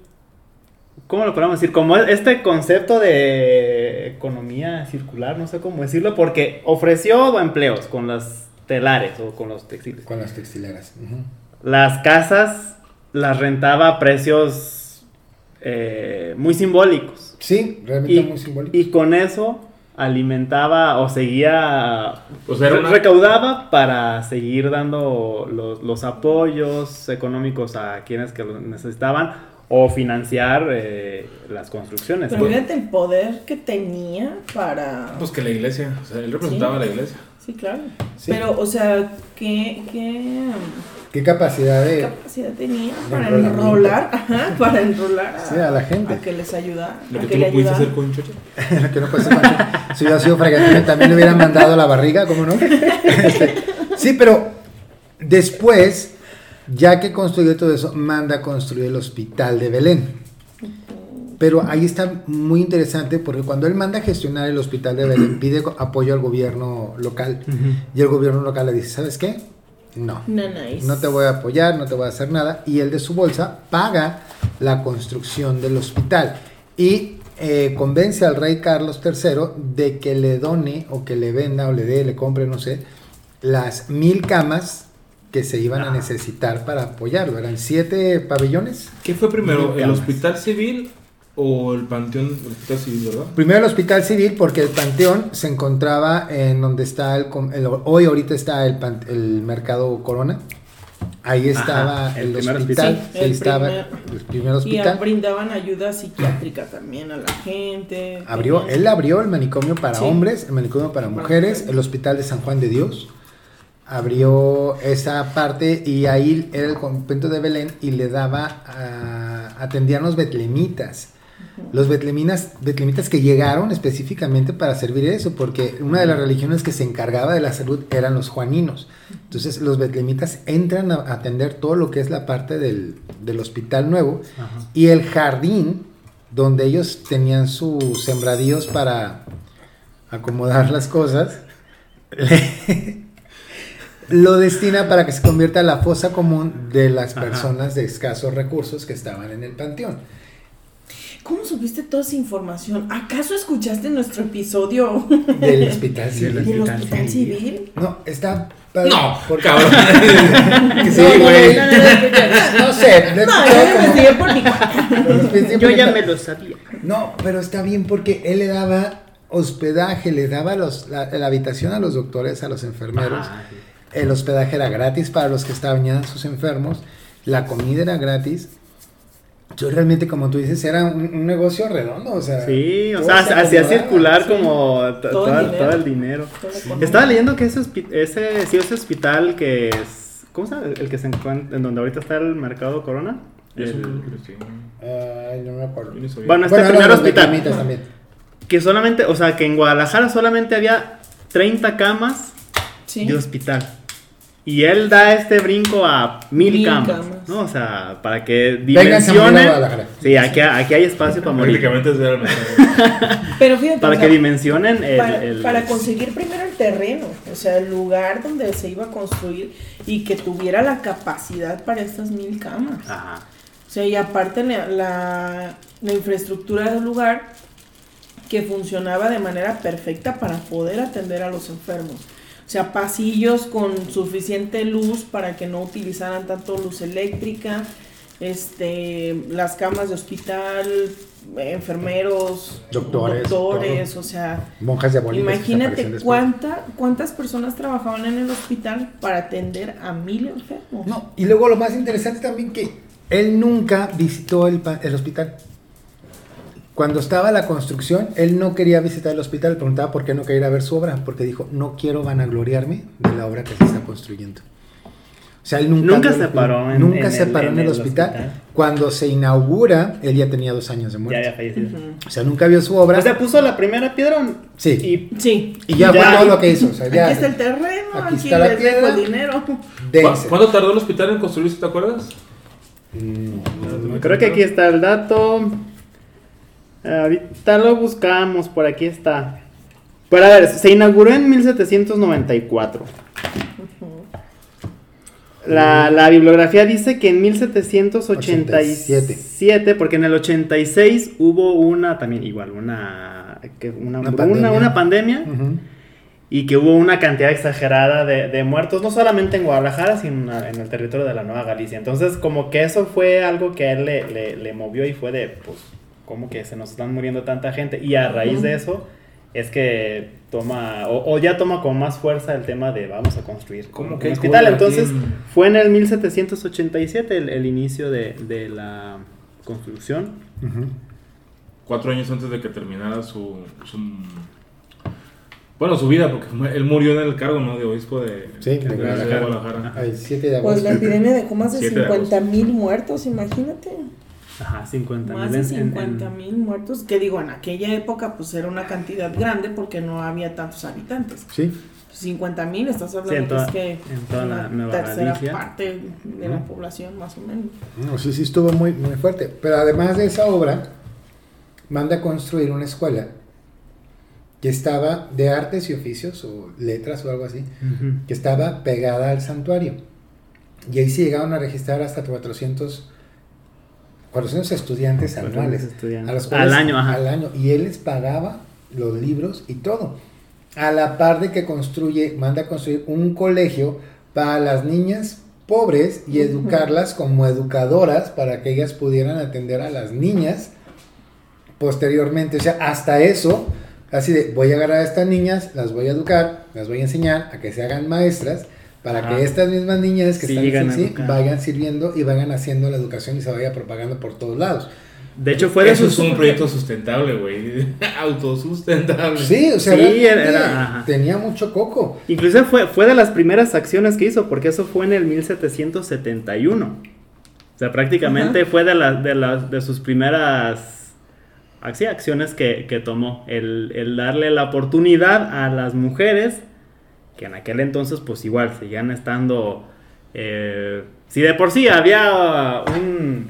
¿cómo lo podemos decir? Como es- este concepto de economía circular, no sé cómo decirlo, porque ofreció empleos con las telares o con los textiles. Con las textileras. Las casas las rentaba a precios eh, muy simbólicos. Sí, realmente Y, muy simbólico. y con eso alimentaba o seguía, O sea, era re- una- recaudaba para seguir dando los, los apoyos económicos a quienes que lo necesitaban o financiar eh, las construcciones. Pero fíjate el poder que tenía para... Pues que la iglesia, o sea, él representaba Sí. a la iglesia. Sí, claro. Sí. Pero, o sea, ¿qué, qué ¿Qué capacidad de... capacidad tenía De para enrolar? Ajá, para enrolar a, Sí, a la gente. A que les ayudara. Lo que que tú (laughs) no pudiste hacer con Choche. Lo que no puede ser Pancho. Si hubiera sido fragante, también le hubieran mandado la barriga, ¿cómo no? (laughs) Este, sí, pero después, ya que construyó todo eso, manda a construir el hospital de Belén. Pero ahí está muy interesante porque cuando él manda a gestionar el hospital de Belén, (clears throat) pide apoyo al gobierno local. Y el gobierno local le dice, ¿sabes qué? No. No, nice. No te voy a apoyar, no te voy a hacer nada. Y él de su bolsa paga la construcción del hospital. Y eh, convence al rey Carlos III de que le done o que le venda o le dé, le compre, no sé, las mil camas que se iban a necesitar para apoyarlo. Eran siete pabellones. ¿Qué fue primero, el hospital civil o el panteón del hospital civil, ¿verdad? Primero el hospital civil porque el panteón se encontraba en donde está el, com- el- hoy ahorita está el, pan- el mercado Corona. Ahí Ajá, estaba el el, primer hospital, hospital. Sí, ahí el estaba primer- el primer Y hospital. brindaban ayuda psiquiátrica también a la gente. Abrió, Tenían- él abrió el manicomio para Sí. hombres, el manicomio para Para mujeres, mujeres. el hospital de San Juan de Dios. Abrió esa parte y ahí era el convento de Belén y le daba, a- atendían los betlemitas. Los betleminas, betlemitas que llegaron específicamente para servir eso, porque una de las religiones que se encargaba de la salud eran los juaninos. Entonces los betlemitas entran a atender todo lo que es la parte del, del hospital nuevo Ajá. y el jardín donde ellos tenían sus sembradíos para acomodar las cosas, (laughs) lo destina para que se convierta en la fosa común de las Ajá. personas de escasos recursos que estaban en el panteón. ¿Cómo supiste toda esa información? ¿Acaso escuchaste nuestro episodio Del (laughs) hospital civil. Del del hospital civil. civil? No, está... padre, No, porque- cabrón. Sí, güey. no, no, no, no, No sé, No, yo por ya me lo sabía. No, pero está bien porque él le daba hospedaje, le daba los, la, la habitación a los doctores, a los enfermeros. Ah, sí. El hospedaje era gratis para los que estaban ya sus enfermos. La comida era gratis. Yo realmente, como tú dices, era un, un negocio redondo. O sea, Sí, o sea, se hacía circular sí. como to- Todo el todo, dinero. el. Estaba leyendo que ese, ese, sí, ese hospital que es, ¿cómo se llama? El que se encuentra, en donde ahorita está el mercado Corona. El- no me acuerdo. Bueno, este Bueno, primer hospital. también. Que solamente, o sea, que en Guadalajara solamente había 30 camas Sí. de hospital. Y él da este brinco a mil, Mil camas, camas. ¿no? O sea, para que dimensionen. Sí, aquí, aquí hay espacio para morir. Prácticamente es realmente. (laughs) Pero fíjate, Para o que sea, dimensionen el, para, el- para conseguir primero el terreno, o sea, el lugar donde se iba a construir y que tuviera la capacidad para estas mil camas. Ajá. O sea, y aparte la, la, la infraestructura del lugar que funcionaba de manera perfecta para poder atender a los enfermos. O sea, pasillos con suficiente luz para que no utilizaran tanto luz eléctrica, este, las camas de hospital, enfermeros, Doctores, doctores, todo. o sea, Monjas diabólicas. que imagínate cuánta, cuántas personas trabajaban en el hospital para atender a mil enfermos. No, y luego lo más interesante también que él nunca visitó el, pa- el hospital. Cuando estaba la construcción, él no quería visitar el hospital, le preguntaba por qué no quería ir a ver su obra, porque dijo, no quiero vanagloriarme de la obra que se está construyendo. O sea, él nunca, Nunca se paró en- nunca en se el- paró en, en el, el hospital. hospital. Cuando se inaugura, él ya tenía dos años de Ya muerte. había fallecido. O sea, nunca vio su obra. O sea, puso la primera piedra. Sí. Y Sí. y ya, ya- fue todo lo que hizo. O sea, ya, Aquí está el terreno, Aquí aquí, está la les dejo piedra. el dinero. ¿Cu- dense. ¿Cuánto tardó el hospital en construirse, te acuerdas? Mm, creo que aquí está el dato. Ahorita lo buscamos, por aquí está. Pero a ver, se inauguró en 1794. La, la bibliografía dice que en 1787, porque en el 86 hubo una, también igual, una, una, Una pandemia. una pandemia Ujú. y que hubo una cantidad exagerada de, de muertos, no solamente en Guadalajara, sino en el territorio de la Nueva Galicia. Entonces, como que eso fue algo que a él le, le- le movió y fue de, pues, como que se nos están muriendo tanta gente. Y a raíz de eso es que toma, o, o ya toma con más fuerza el tema de vamos a construir ¿Cómo un que hospital. aquí Entonces, en- fue en el 1787 el, el inicio de, de la construcción. Cuatro años antes de que terminara su. su- bueno, su vida, porque él murió en el cargo, ¿no? De obispo de, Sí, de Guadalajara. El 7 de Pues agosto. la epidemia dejó más de 50 mil muertos, imagínate. Ajá, 50 Más de 50 mil muertos, que digo, en aquella época pues era una cantidad grande porque no había tantos habitantes. Sí. 50 mil, estás hablando Sí, en que toda- es que en toda la una tercera Galicia. parte de la población más o menos. No, sí, sí estuvo muy, muy fuerte. Pero además de esa obra, manda a construir una escuela que estaba de artes y oficios o letras o algo así, que estaba pegada al santuario. Y ahí se llegaron a registrar hasta 400, 400 estudiantes 400 anuales. estudiantes. a los cuales- Al año, ajá. Al año. Y él les pagaba los libros y todo. A la par de que construye, manda a construir un colegio para las niñas pobres y educarlas como educadoras para que ellas pudieran atender a las niñas posteriormente. O sea, hasta eso, así de, voy a agarrar a estas niñas, las voy a educar, las voy a enseñar a que se hagan maestras, para Ajá. que estas mismas niñas que Sí, están llegan a sí, educar. vayan sirviendo y vayan haciendo la educación y se vaya propagando por todos lados. De hecho, fue de Eso sus... es un proyecto sustentable, güey. (laughs) Autosustentable. Sí, o sea, Sí, era- tenía mucho coco. Inclusive fue, fue de las primeras acciones que hizo, porque eso fue en el 1771. O sea, prácticamente fue de, las de, las de sus primeras sí, acciones que, que tomó. El, el darle la oportunidad a las mujeres, que en aquel entonces pues igual seguían estando... eh, si de por sí había un...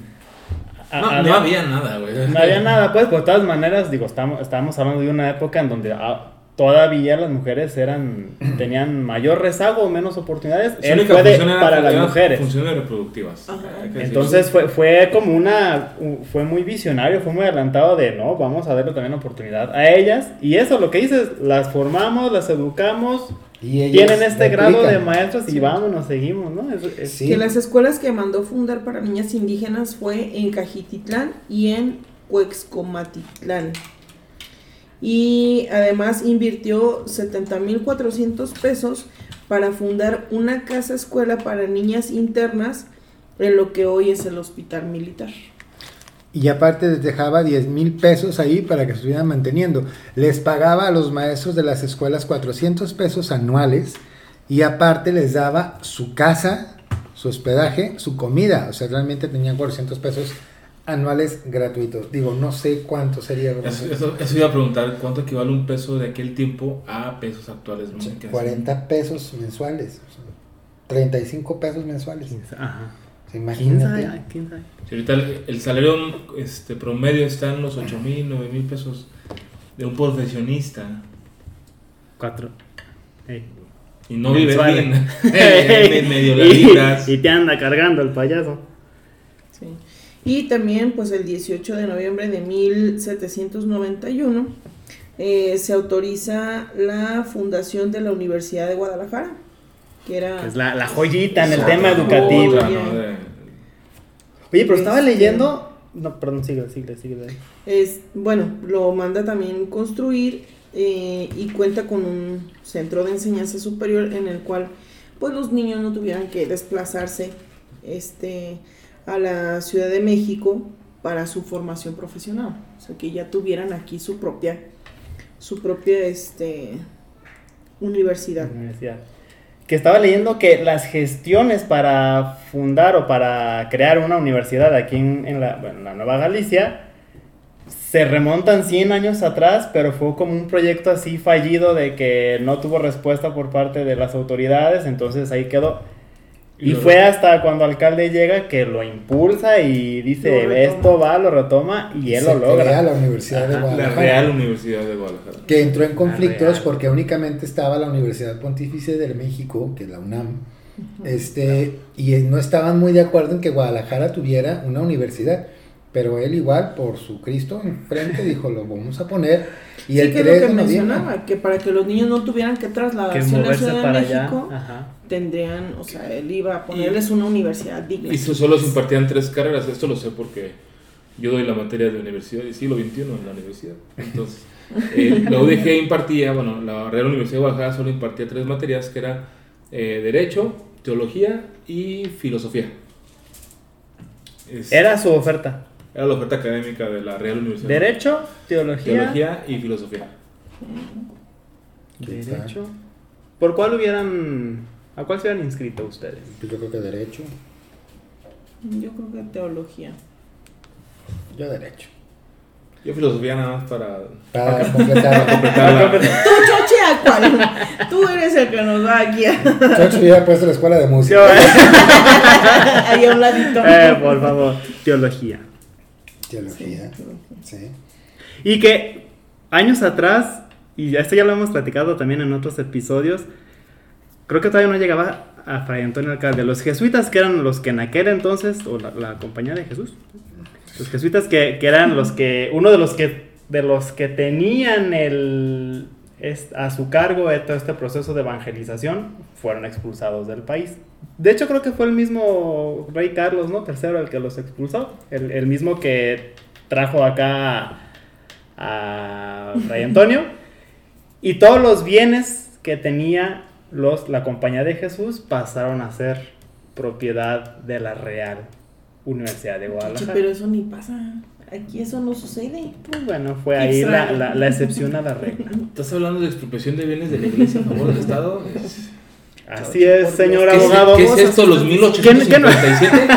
a- No, no había nada, güey. (laughs) no había nada, pues, pues de todas maneras, digo, estamos, estamos hablando de una época en donde ah, todavía las mujeres eran (clears throat) tenían mayor rezago o menos oportunidades. Su Él fue de- para las mujeres. Funciones reproductivas. Entonces fue, fue como una, fue muy visionario, fue muy adelantado de, no, vamos a darle también oportunidad a ellas. Y eso, lo que dices, las formamos, las educamos, Y tienen este grado de maestros y vámonos, seguimos, ¿no? Es- es- Sí. Que las escuelas que mandó fundar para niñas indígenas fue en Cajititlán y en Cuexcomatitlán. Y además invirtió 70.400 pesos para fundar una casa escuela para niñas internas en lo que hoy es el hospital militar. Y aparte les dejaba 10 mil pesos ahí para que se estuvieran manteniendo. Les pagaba a los maestros de las escuelas 400 pesos anuales y aparte les daba su casa, su hospedaje, su comida. O sea, realmente tenían 400 pesos anuales gratuitos. Digo, no sé cuánto sería. Eso, eso- eso iba a preguntar, ¿cuánto equivale un peso de aquel tiempo a pesos actuales? No sé qué 40 pesos mensuales. o sea, 35 pesos mensuales. Ajá. O sea, ¿Quién sabe? imagínate. ¿Quién sabe? Si ahorita el, el salario este, promedio está en los 8 mil, 9 mil pesos de un profesionista Cuatro. Y no vive Mensuales. bien, (laughs) (laughs) en medio y, y te anda cargando el payaso. Sí. Y también, pues el 18 de noviembre de 1791, eh, se autoriza la fundación de la Universidad de Guadalajara, que era... Es la, la joyita en el tema educativo. Otra, ¿no? De- Oye, pero estaba Este- leyendo. No, perdón, sigue, sigue, sigue. Es, bueno, lo manda también construir eh, y cuenta con un centro de enseñanza superior en el cual pues los niños no tuvieran que desplazarse este, a la Ciudad de México para su formación profesional. O sea, que ya tuvieran aquí su propia, su propia este, universidad. Universidad. Que estaba leyendo que las gestiones para fundar o para crear una universidad aquí en, la, la Nueva Galicia se remontan 100 años atrás, pero fue como un proyecto así fallido de que no tuvo respuesta por parte de las autoridades, entonces ahí quedó. Y Y lo- fue hasta cuando alcalde llega que lo impulsa y dice, Lo esto va, lo retoma y él Se lo logra. crea la Universidad de Ajá. La Guadalajara. Real Universidad de Guadalajara. que entró en conflictos porque únicamente estaba la Universidad Pontificia de México, que es la UNAM, este, y no estaban muy de acuerdo en que Guadalajara tuviera una universidad. Pero él igual, por su Cristo enfrente, (laughs) dijo, lo vamos a poner. Y sí, el que es 3 lo que mencionaba, que para que los niños no tuvieran que trasladarse a la Ciudad de allá. México, Ajá. Tendrían, o sea, él iba a ponerles una universidad digna. Y so- solo se impartían tres carreras, esto lo sé porque yo doy la materia de universidad del siglo XXI en la universidad. Entonces, (laughs) eh, la UDG impartía, bueno, la Real Universidad de Guadalajara solo impartía tres materias que era eh, Derecho, Teología y Filosofía. Es- Era su oferta. era la oferta académica de la Real Universidad. Derecho, teología. Teología y Filosofía. Derecho. ¿Por cuál hubieran... ¿A cuál se hubieran inscrito ustedes? Pues Yo creo que derecho. Yo creo que teología. Yo derecho. Yo Filosofía nada más para... Para completar. completar la- Tú, Choche, ¿a cuál? Tú eres el que nos va aquí a- Yo hubiera puesto la escuela de música. (laughs) ahí a un ladito. Eh, por favor, teología. Teología. Sí. Y que años atrás, y esto ya lo hemos platicado también en otros episodios, creo que todavía no llegaba a Fray Antonio Alcalde. Los jesuitas, que eran los que en aquel entonces, o la, compañía de Jesús, los jesuitas que, eran los que, uno de los que, de los que tenían el, a su cargo todo este proceso de evangelización, fueron expulsados del país. De hecho, creo que fue el mismo rey Carlos, ¿no? Tercero el que los expulsó. El mismo que trajo acá a Fray Antonio y todos los bienes que tenía los, la Compañía de Jesús pasaron a ser propiedad de la Real Universidad de Guadalajara. pero eso ni pasa. Aquí eso no sucede. Pues bueno, fue ahí la, la- la excepción a la regla. ¿Estás hablando de expropiación de bienes de la iglesia a favor del Estado? Así es, señor ¿Qué es, abogado. qué es esto, los ¿Quién- qué no- 1857?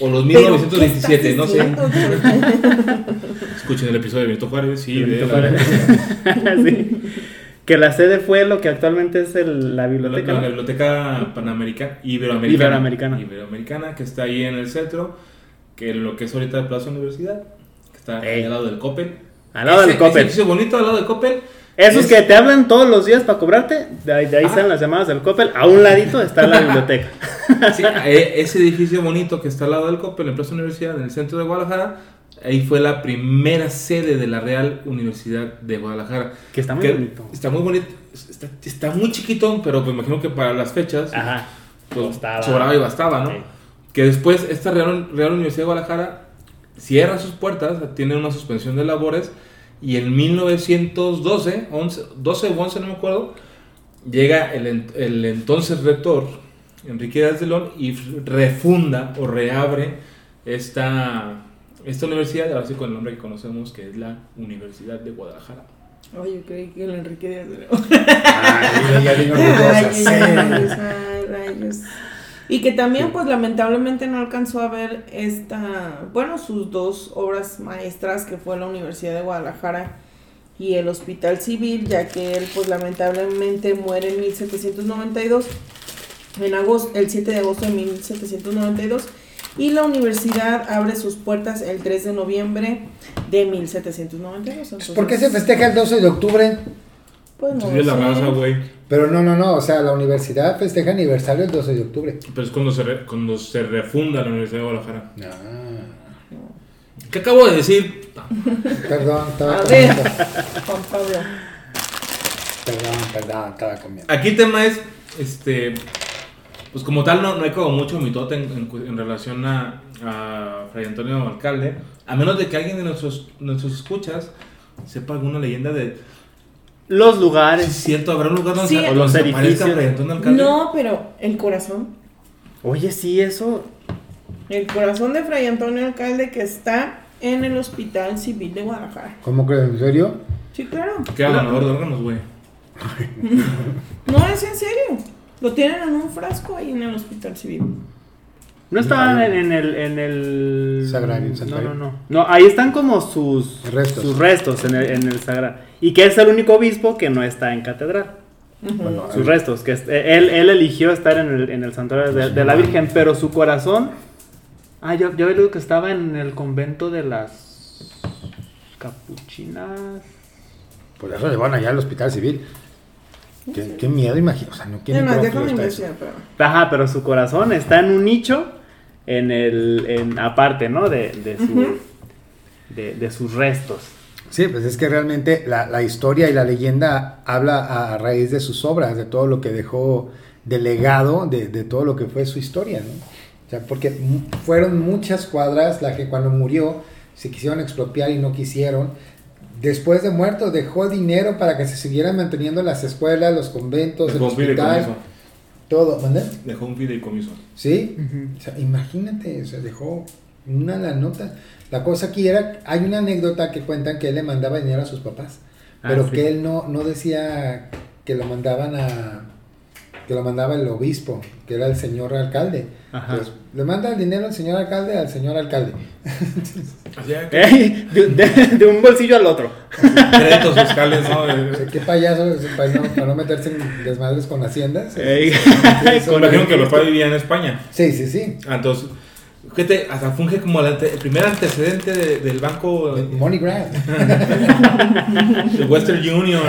¿O los Pero, 1927? ¿qué No estás sé. Escuchen el episodio de Benito Juárez. Sí, Benito de Juárez. (laughs) Sí. Que la sede fue lo que actualmente es el- la La, biblioteca. la ¿no? biblioteca panamericana, iberoamericana, Iberoamericana. Iberoamericana, que está ahí en el centro, que lo que es ahorita el Plaza Universidad, que está Ey. al lado del Coppel. Al lado del Ese- Coppel. Ese edificio bonito al lado del Coppel. Esos es- que te hablan todos los días para cobrarte, de ahí, de ahí Ajá. salen las llamadas del Coppel. A un ladito está la biblioteca. (laughs) Sí, eh, ese edificio bonito que está al lado del Coppel, en Plaza Universidad, en el centro de Guadalajara, ahí fue la primera sede de la Real Universidad de Guadalajara. Que está muy Que bonito. Está muy bonito, está, está muy chiquito, pero pues imagino que para las fechas Ajá. pues, Bastaba. sobraba y bastaba, ¿no? Sí. Que después esta Real, Real Universidad de Guadalajara cierra sus puertas, tiene una suspensión de labores y en 1912, 11, 12 o 11 no me acuerdo, llega el, el entonces rector Enrique Díaz de León y refunda o reabre esta, esta universidad, ahora sí con el nombre que conocemos que es la Universidad de Guadalajara. Ay, yo creí que el Enrique Díaz de León. Ay, ya sí. rayos, ay, rayos. Y que también, pues lamentablemente no alcanzó a ver esta, bueno, sus dos obras maestras, que fue la Universidad de Guadalajara y el Hospital Civil, ya que él, pues lamentablemente muere en 1792, en agosto, el 7 de agosto de 1792, y la universidad abre sus puertas el 3 de noviembre de 1792. Entonces, ¿Por qué se festeja el 12 de octubre? Pues no Entonces, la raza, güey. Pero no, no, no, o sea, la universidad festeja aniversario el 12 de octubre. Pero es cuando se, re- cuando se refunda la Universidad de Guadalajara. Ah, ¿Qué acabo de decir? perdón, estaba A ver, comiendo. Juan Pablo. Perdón, perdón, estaba comiendo. Aquí el tema es, este, pues como tal no, no hay como mucho mitote en, en relación a, a Fray Antonio Alcalde, a menos de que alguien de nuestros, nuestros escuchas sepa alguna leyenda de, Los es lugares. cierto, habrá un lugar donde, Sí. se- los se aparezca. Fray Antonio Alcalde. No, pero el corazón. Oye, sí, eso. El corazón de Fray Antonio Alcalde que está en el Hospital Civil de Guadalajara. ¿Cómo que en serio? Sí, claro. Queda donador de órganos, güey. (laughs) No, es en serio. Lo tienen en un frasco ahí en el Hospital Civil. No estaban en, en el, en el. Sagrario, No, no, no. No, ahí están como sus Restos. Sus restos en el, en el sagrario. Y que es el único obispo que no está en catedral. Bueno, Sus restos. Que es- él, él eligió estar en el, en el santuario de, de la Virgen, pero su corazón. Ah, yo, yo digo que estaba en el convento de las capuchinas. Por eso le van allá al hospital civil. Qué, qué miedo, imagino. O sea, no quieren Además, déjame investigar, pero. Ajá, pero su corazón está en un nicho en el en aparte, ¿no? De, de, su- Ujú. de, de sus restos. Sí, pues es que realmente la, la historia y la leyenda habla a, a raíz de sus obras, de todo lo que dejó de legado, de, de todo lo que fue su historia, ¿no? O sea, porque fueron muchas cuadras las que cuando murió se quisieron expropiar y no quisieron. Después de muerto dejó dinero para que se siguieran manteniendo las escuelas, los conventos, el Dejó un hospital, todo. ¿Mande? Dejó un fideicomiso. ¿Sí? O sea, imagínate, o sea, dejó una la nota. La cosa aquí era, hay una anécdota que cuentan que él le mandaba dinero a sus papás, Ah, pero sí. que él no, no decía que lo mandaban a, que lo mandaba el obispo, que era el señor alcalde. Ajá. Entonces, le manda el dinero al señor alcalde al señor alcalde. De, de- de un bolsillo al otro. créditos fiscales, ¿no? (laughs) O sea, qué payaso es para no, para no meterse en desmadres con haciendas. (laughs) Imagino que el- el papá vivía en España. Sí, sí, sí. Ah, Entonces, fíjate, hasta funge como el, ante- el primer antecedente de- del banco Money grab. (laughs) de Western Union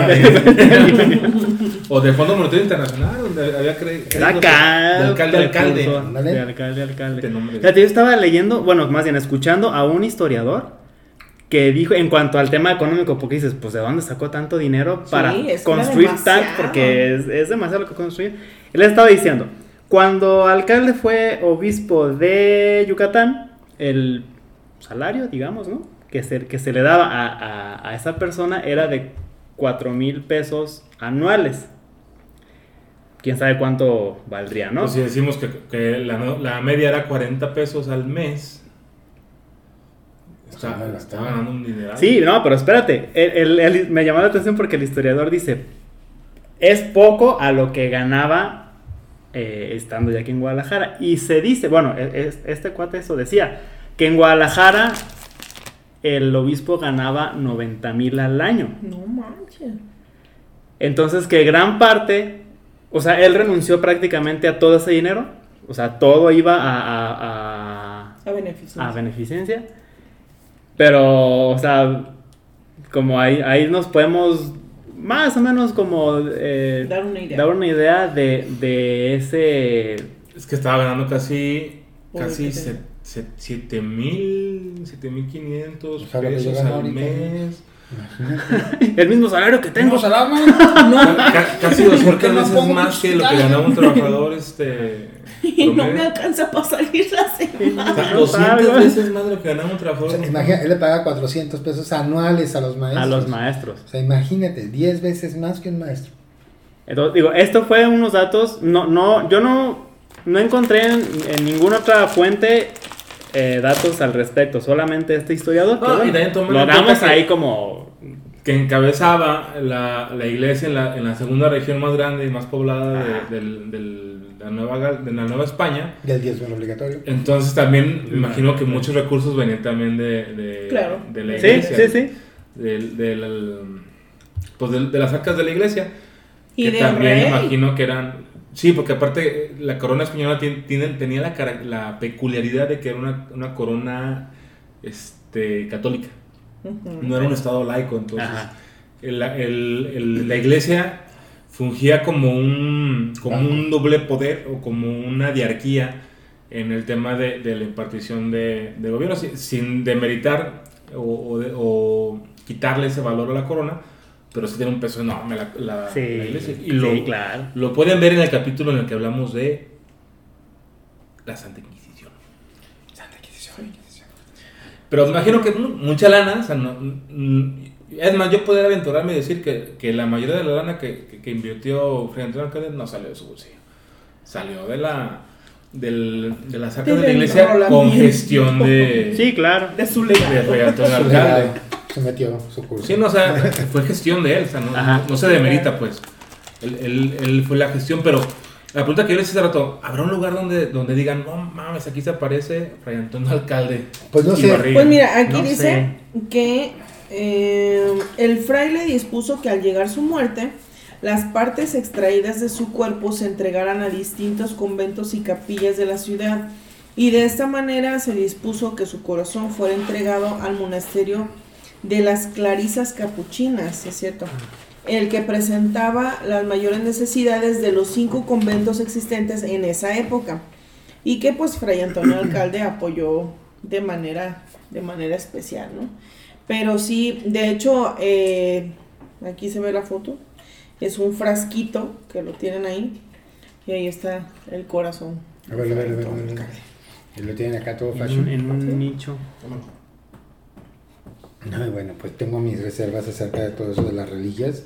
o del Fondo Monetario Internacional, donde había cre- Era créditos acá. de alcalde a alcalde. De alcalde alcalde. Este. Fíjate, yo estaba leyendo, bueno, más bien escuchando a un historiador que dijo en cuanto al tema económico, porque dices, pues de dónde sacó tanto dinero para Sí, construir tanto, porque es, es demasiado lo que construir. Él estaba diciendo, cuando alcalde fue obispo de Yucatán, el salario, digamos, ¿no? que se, que se le daba a, a- a esa persona era de 4 mil pesos anuales. Quién sabe cuánto valdría, ¿no? Pues si decimos que, que la, media era 40 pesos al mes, está, Bastante, está ganando un dineral. Sí, no, pero espérate. El- el- el- me llamó la atención porque el historiador dice: es poco a lo que ganaba eh, estando ya aquí en Guadalajara. Y se dice, bueno, e- es- este cuate eso decía, que en Guadalajara el obispo ganaba 90 mil al año. No manches. Entonces que gran parte, o sea, él renunció prácticamente a todo ese dinero. O sea, todo iba a- a- a, A beneficio. a beneficencia. Pero, o sea, como ahí, ahí nos podemos más o menos como eh, Dar una idea. dar una idea de, de ese... Es que estaba ganando casi, casi el que tenía. 7 mil, 7 mil 500 O sea, lo que pesos yo gano al ahorita. mes. El mismo salario que tengo. ¿Tengo alarma? Ca- casi 200 qué no veces más que lo que ganaba un trabajador este, (laughs) Y no me alcanza para salir la semana. O sea, No 200 salgo. veces más de lo que ganaba un trabajador. O sea, imagina, él le paga 400 pesos anuales a los maestros. A los maestros. O sea, imagínate, 10 veces más que un maestro. Entonces, digo, esto fue unos datos, no, no, yo no, no encontré en, en ninguna otra fuente eh, datos al respecto, solamente este historiador. que No, y bueno, lo damos que- ahí como... que encabezaba la, la iglesia en la, en la segunda región más grande y más poblada de, del- del- la Nueva, Gal- de la Nueva España. Del diezmo obligatorio. Entonces también me imagino que muchos recursos venían también de, de, Claro. de la Sí, iglesia. sí, sí. Del- del- pues de, de las arcas de la iglesia. Y que también rey. imagino que eran... Sí, porque aparte la corona española tien- tiene- tenía la, cara- la peculiaridad de que era una, una corona este, católica. No era un estado laico, entonces Ajá. el- el- el- la iglesia fungía como un, como un doble poder o como una diarquía en el tema de, de la impartición de, de gobierno, sin, sin demeritar o, o de- o quitarle ese valor a la corona, pero sí tiene un peso enorme la, la- Sí, la iglesia. Y lo, sí, claro. lo pueden ver en el capítulo en el que hablamos de la Santa Inquisición. Santa Inquisición, Inquisición. Pero me imagino que mu- mucha lana, o sea, no- es más, yo podría aventurarme y decir que, que la mayoría de la lana que, que, que invirtió Fray Antonio Alcalde no salió de su bolsillo. Salió de la del, de las arcas de la iglesia con gestión de, Sí, claro. De su de legado. Fray Antonio Su Alcalde. legado, Se metió su curso. Sí, no, o sea, fue gestión de él, o sea, no, Ajá. no se demerita, pues. Él, él, él fue la gestión, pero la pregunta que yo le hice hace rato, ¿habrá un lugar donde, donde digan, no mames, aquí se aparece Fray Antonio Alcalde? Pues no sé. Barriga"? Pues mira, aquí No dice sé. que eh, el fraile dispuso que al llegar su muerte, las partes extraídas de su cuerpo se entregaran a distintos conventos y capillas de la ciudad. Y de esta manera se dispuso que su corazón fuera entregado al monasterio de las Clarisas Capuchinas, ¿es cierto? El que presentaba las mayores necesidades de los cinco conventos existentes en esa época y que pues Fray Antonio (clears throat) Alcalde apoyó de manera, de manera especial, ¿no? Pero sí, de hecho, eh, aquí se ve la foto, es un frasquito que lo tienen ahí y ahí está el corazón. A ver, a ver, a ver, a ver, a ver. Y lo tienen acá todo fashion. En, un- en un nicho. No, y bueno, pues tengo mis reservas acerca de todo eso de las religias.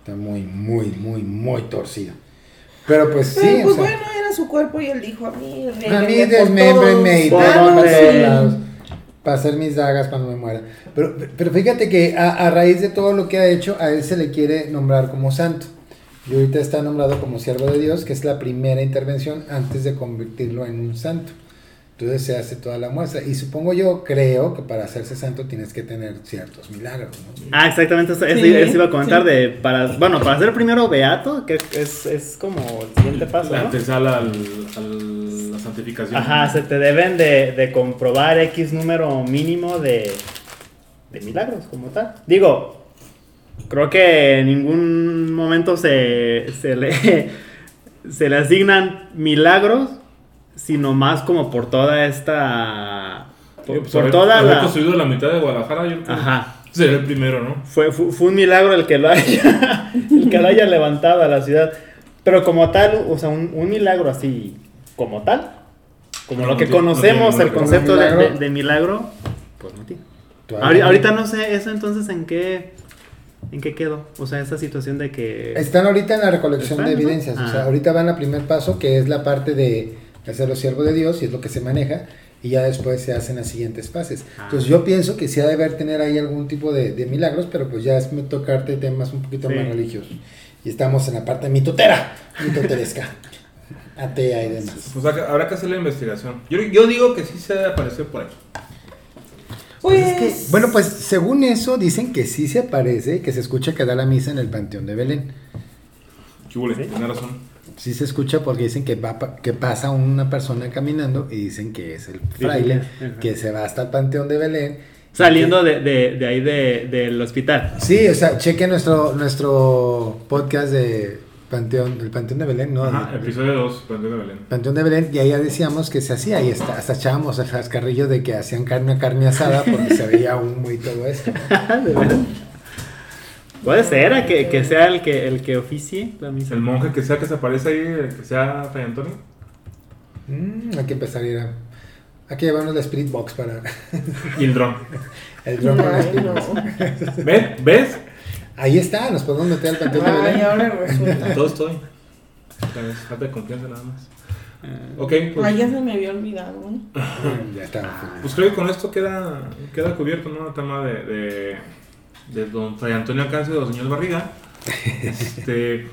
Está muy, muy, muy, muy torcido. Pero pues sí, Pero, o pues sea, bueno, era su cuerpo y él dijo a mí, a mí desmémbrenme y todos por todos lados, para hacer mis dagas cuando me muera. Pero, pero fíjate que a, a raíz de todo lo que ha hecho, a él se le quiere nombrar como santo. Y ahorita está nombrado como siervo de Dios, que es la primera intervención antes de convertirlo en un santo. Entonces se hace toda la muestra. Y supongo yo, creo que para hacerse santo tienes que tener ciertos milagros. ¿no? Ah, exactamente, eso, eso- Sí, eso iba a comentar sí. de, para, bueno, para ser primero beato, que es, es como el siguiente paso, La ¿no? antesala al, al- la santificación. Ajá, se te deben de, de comprobar X número mínimo de, de milagros, como tal. Digo, creo que en ningún momento se, se, le, (laughs) se le asignan milagros, sino más como por toda esta... Sí, Por, pues, por haber- toda haber la... construido la mitad de Guadalajara, yo creo Ajá. sería el primero, ¿no? Fue, fue, fue un milagro el que lo haya, (laughs) el que lo haya levantado a la ciudad. Pero como tal, o sea, un, un milagro así, como tal, como No, lo no que no conocemos, tiene el concepto de, Milagro. de- de milagro, pues no tiene. Ahori- Ahorita no sé eso entonces en qué en qué quedó. O sea, esa situación de que Están ahorita en la recolección de ¿Están, no? evidencias. O sea, Ah. ahorita van al primer paso, que es la parte de hacerlo siervo de Dios, y es lo que se maneja, y ya después se hacen las siguientes fases. Ah. Entonces yo pienso que sí ha de haber tener ahí algún tipo de, de milagros, pero pues ya es me tocarte temas un poquito Sí. más religiosos. Y estamos en la parte mitotera, mitoteresca, (laughs) atea y demás. Pues habrá que hacer la investigación. Yo, yo digo que sí se apareció por ahí. Pues, Bueno, pues según eso dicen que sí se aparece, que se escucha que da la misa en el Panteón de Belén. ¿Qué hubo? Tiene razón. Sí se escucha porque dicen que va que pasa una persona caminando y dicen que es el fraile que se va hasta el Panteón de Belén. saliendo de, de, de ahí de, del hospital. Sí, o sea, cheque nuestro nuestro podcast de Panteón, el Panteón de Belén, ¿no? Ajá, episodio 2, Panteón de Belén. Panteón de Belén, y ahí ya decíamos que se hacía, y hasta, hasta echábamos el cascarrillo de que hacían carne carne asada porque se veía humo y todo esto. (laughs) Puede ser a que, que sea el que el que oficie la misa. El monje que sea que se aparece ahí, que sea Fray Antonio. Mm, hay que empezar a ir a... Hay que llevarnos la Spirit Box para Y el dron. (laughs) el dron la Ay, Spirit no. Box. ¿Ves? ¿Ves? Ahí está, nos podemos meter al Panteón de Belén. ahora resulta. Todo estoy. Falta de confianza nada más. Ok, Ay, pues, ya se me había olvidado. ¿no? Ya está. pues creo que con esto queda, queda cubierto ¿no? el tema de, de, de don Fray Antonio Alcance y don señor Barriga. Este,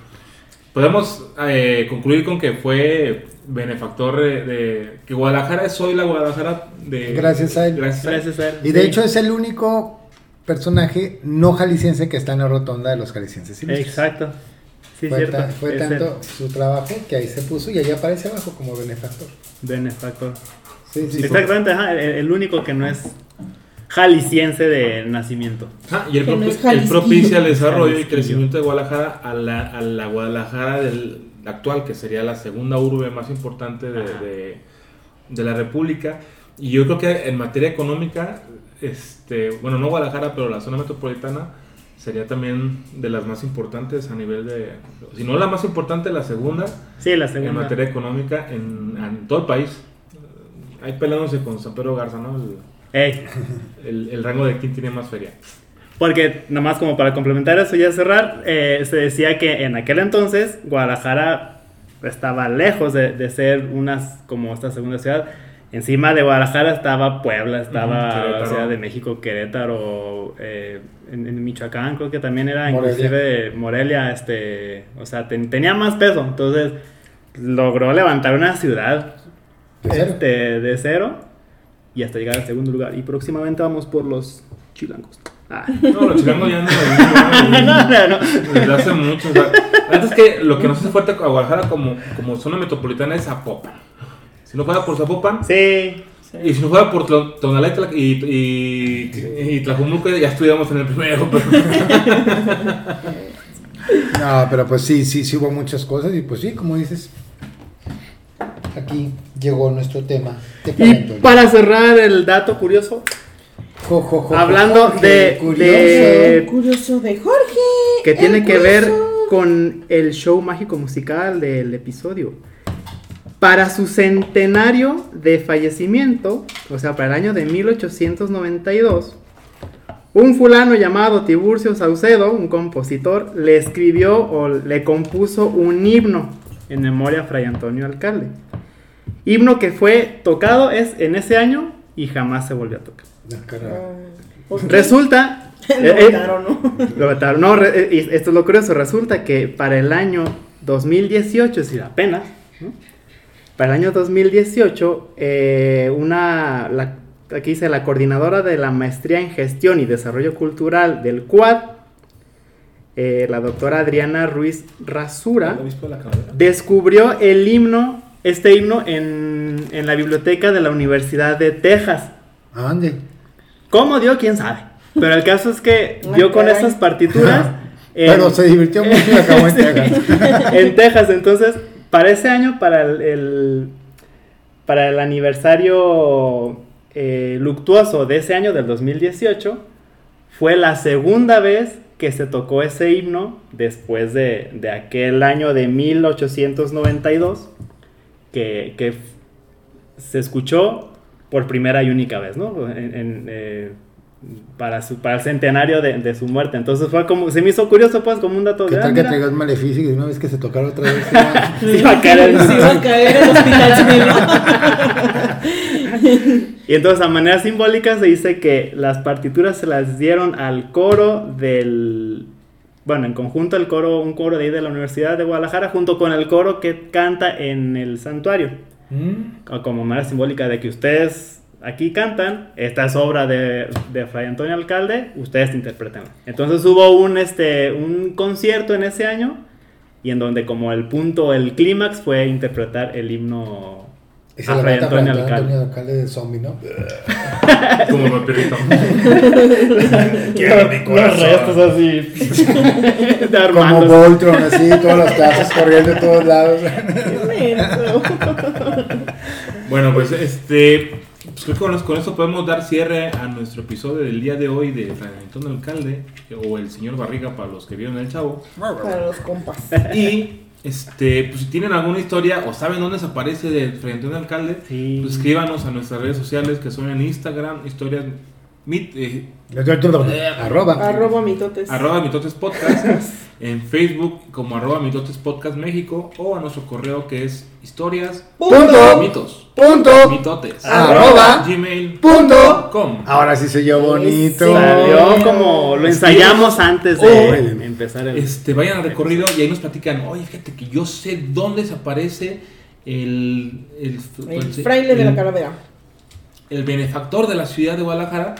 podemos eh, concluir con que fue benefactor de, de- que Guadalajara es hoy la Guadalajara de Gracias a él. gracias a él. Gracias a él. Y de Sí. hecho es el único personaje no jalisciense que está en la rotonda de los jaliscienses. ilustres. Exacto. Sí, fue cierto. ta- fue el tanto su trabajo que ahí se puso y ahí aparece abajo como benefactor. benefactor. Sí, sí, sí. Exactamente, ajá, el, el único que no es jalisciense de nacimiento. Ajá, y el, no propicia el desarrollo y crecimiento de Guadalajara a la, a la Guadalajara del actual, que sería la segunda urbe más importante de, de- de la República. Y yo creo que en materia económica, este, bueno, no Guadalajara, pero la zona metropolitana sería también de las más importantes a nivel de, si no la más importante, la segunda Sí, la en segunda. materia económica en, en todo el país. Ahí peleándose con San Pedro Garza, ¿no? El, Ey, (laughs) el- el rango de quién tiene más feria. porque nada más como para complementar eso y ya cerrar, eh, se decía que en aquel entonces Guadalajara estaba lejos de, de ser unas como esta segunda ciudad. Encima de Guadalajara estaba Puebla, estaba Querétaro. la Ciudad de México, Querétaro, eh, en, en Michoacán creo que también era Morelia. inclusive Morelia, este, o sea, ten- tenía más peso, entonces logró levantar una ciudad De cero. este, de cero y hasta llegar al segundo lugar. Y próximamente vamos por los chilangos. Ah. (laughs) No, los chilangos ya no, andan (laughs) no, no. desde hace mucho. o sea, antes que lo que nos hace fuerte a Guadalajara como, como zona metropolitana es Zapopan. Si no fuera por Zapopan, Sí, y si no fuera por Tonalá y, y, y, y Tlajumulco, ya estuviéramos en el primero. Pero, (laughs) No, pero pues sí, sí, sí hubo muchas cosas y pues sí, como dices, aquí llegó nuestro tema. y para cerrar el dato curioso, Jo, jo, jo, hablando Jorge, de- curioso. de- El curioso de Jorge. que tiene que ver con el show mágico musical del episodio. Para su centenario de fallecimiento, o sea, para el año de 1892, un fulano llamado Tiburcio Saucedo, un compositor, le escribió o le compuso un himno en memoria a Fray Antonio Alcalde. Himno que fue tocado es en ese año y jamás se volvió a tocar. Ah, caray. ¿Por qué? Resulta... (laughs) Lo eh, eh, mataron, ¿no? (laughs) lo vetaron. No, re- eh, esto es lo curioso. Resulta que para el año 2018, es decir, apenas, ¿no? para el año 2018, eh, una, la- aquí dice la coordinadora de la maestría en gestión y desarrollo cultural del CUAD, eh, la doctora Adriana Ruiz Rasura, descubrió el himno, este himno en, en la biblioteca de la Universidad de Texas. Ande. ¿Cómo dio? ¿Quién sabe? Pero el caso es que (laughs) dio con esas partituras. en- Pero se divirtió (laughs) mucho y acabó en Texas. (laughs) en Texas. Entonces, para ese año, para el, el- para el aniversario eh, luctuoso de ese año, del 2018, fue la segunda vez que se tocó ese himno después de, de aquel año de 1892 que, se escuchó por primera y única vez, ¿no? En- en, eh, para su para el centenario de, de su muerte. Entonces fue como, se me hizo curioso pues como un dato ¿Qué de... tal ah, que traigas maleficio y de una vez que se tocara otra vez? (laughs) (laughs) se iba a caer el- Se iba a caer el hospital. (laughs) Y entonces a manera simbólica se dice que las partituras se las dieron al coro del... Bueno, en conjunto el coro, un coro de ahí de la Universidad de Guadalajara, junto con el coro que canta en el santuario. ¿Mm? Como manera simbólica de que ustedes aquí cantan, esta es obra de, de Fray Antonio Alcalde, ustedes interpretan. Entonces hubo un, este, un concierto en ese año y en donde como el punto, el clímax fue interpretar el himno Y se a Fray Antonio Antonio Alcalde. Alcalde de zombie, ¿no? (laughs) Como vampirito. (laughs) Quiero mi Los restos así. (laughs) de Como. Voltron, así, todas las casas corriendo de todos lados. Bueno, pues este. Pues creo que con, con esto podemos dar cierre a nuestro episodio del día de hoy de Fray Antonio Alcalde o el señor Barriga para los que vieron el chavo. Para los compas. Y este, pues si tienen alguna historia o saben dónde se aparece de Fray Antonio Alcalde, Sí. pues escríbanos a nuestras redes sociales que son en Instagram, historias mit, eh, Arroba. Arroba mitotes. arroba mitotes podcast, (laughs) en Facebook como arroba mitotes podcast México o a nuestro correo que es historias Punto. mitos Punto. mitotes Arroba. gmail Punto. com. Ahora sí se oyó bonito. Sí. Salió como lo ensayamos antes de Oh. empezar el. Este, vayan al recorrido y ahí nos platican, oye, fíjate que yo sé dónde se aparece el, el, El fraile de la calavera. el benefactor de la ciudad de Guadalajara.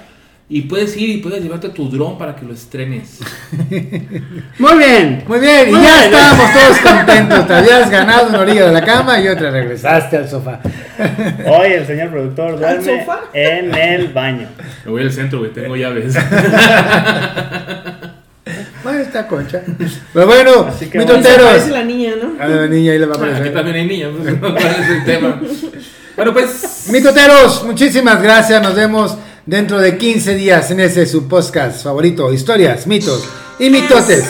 Y puedes ir y puedes llevarte tu dron para que lo estrenes. (laughs) Muy bien. Muy bien, y ya bien. estábamos todos contentos. Te habías (laughs) ganado una orilla de la cama y otra regresaste al sofá. (laughs) Hoy el señor productor duerme sofá? en el baño. Me voy al centro, güey, tengo llaves. Bueno, está concha. Pero bueno, Así que mitoteros. Parece la niña, ¿no? A la niña ahí le va a Aquí aparecer. también hay niñas, pues, ¿cuál es el tema? Bueno, pues. Mitoteros, muchísimas gracias. Nos vemos dentro de 15 días en ese su podcast favorito, historias, mitos y mitotes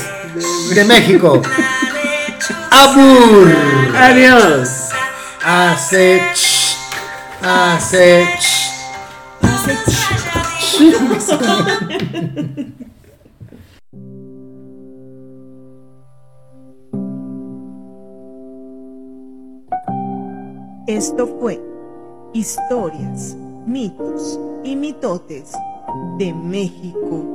de México. Abur. Adiós. Hace ch, hace ch. Esto fue Historias, mitos y mitotes de México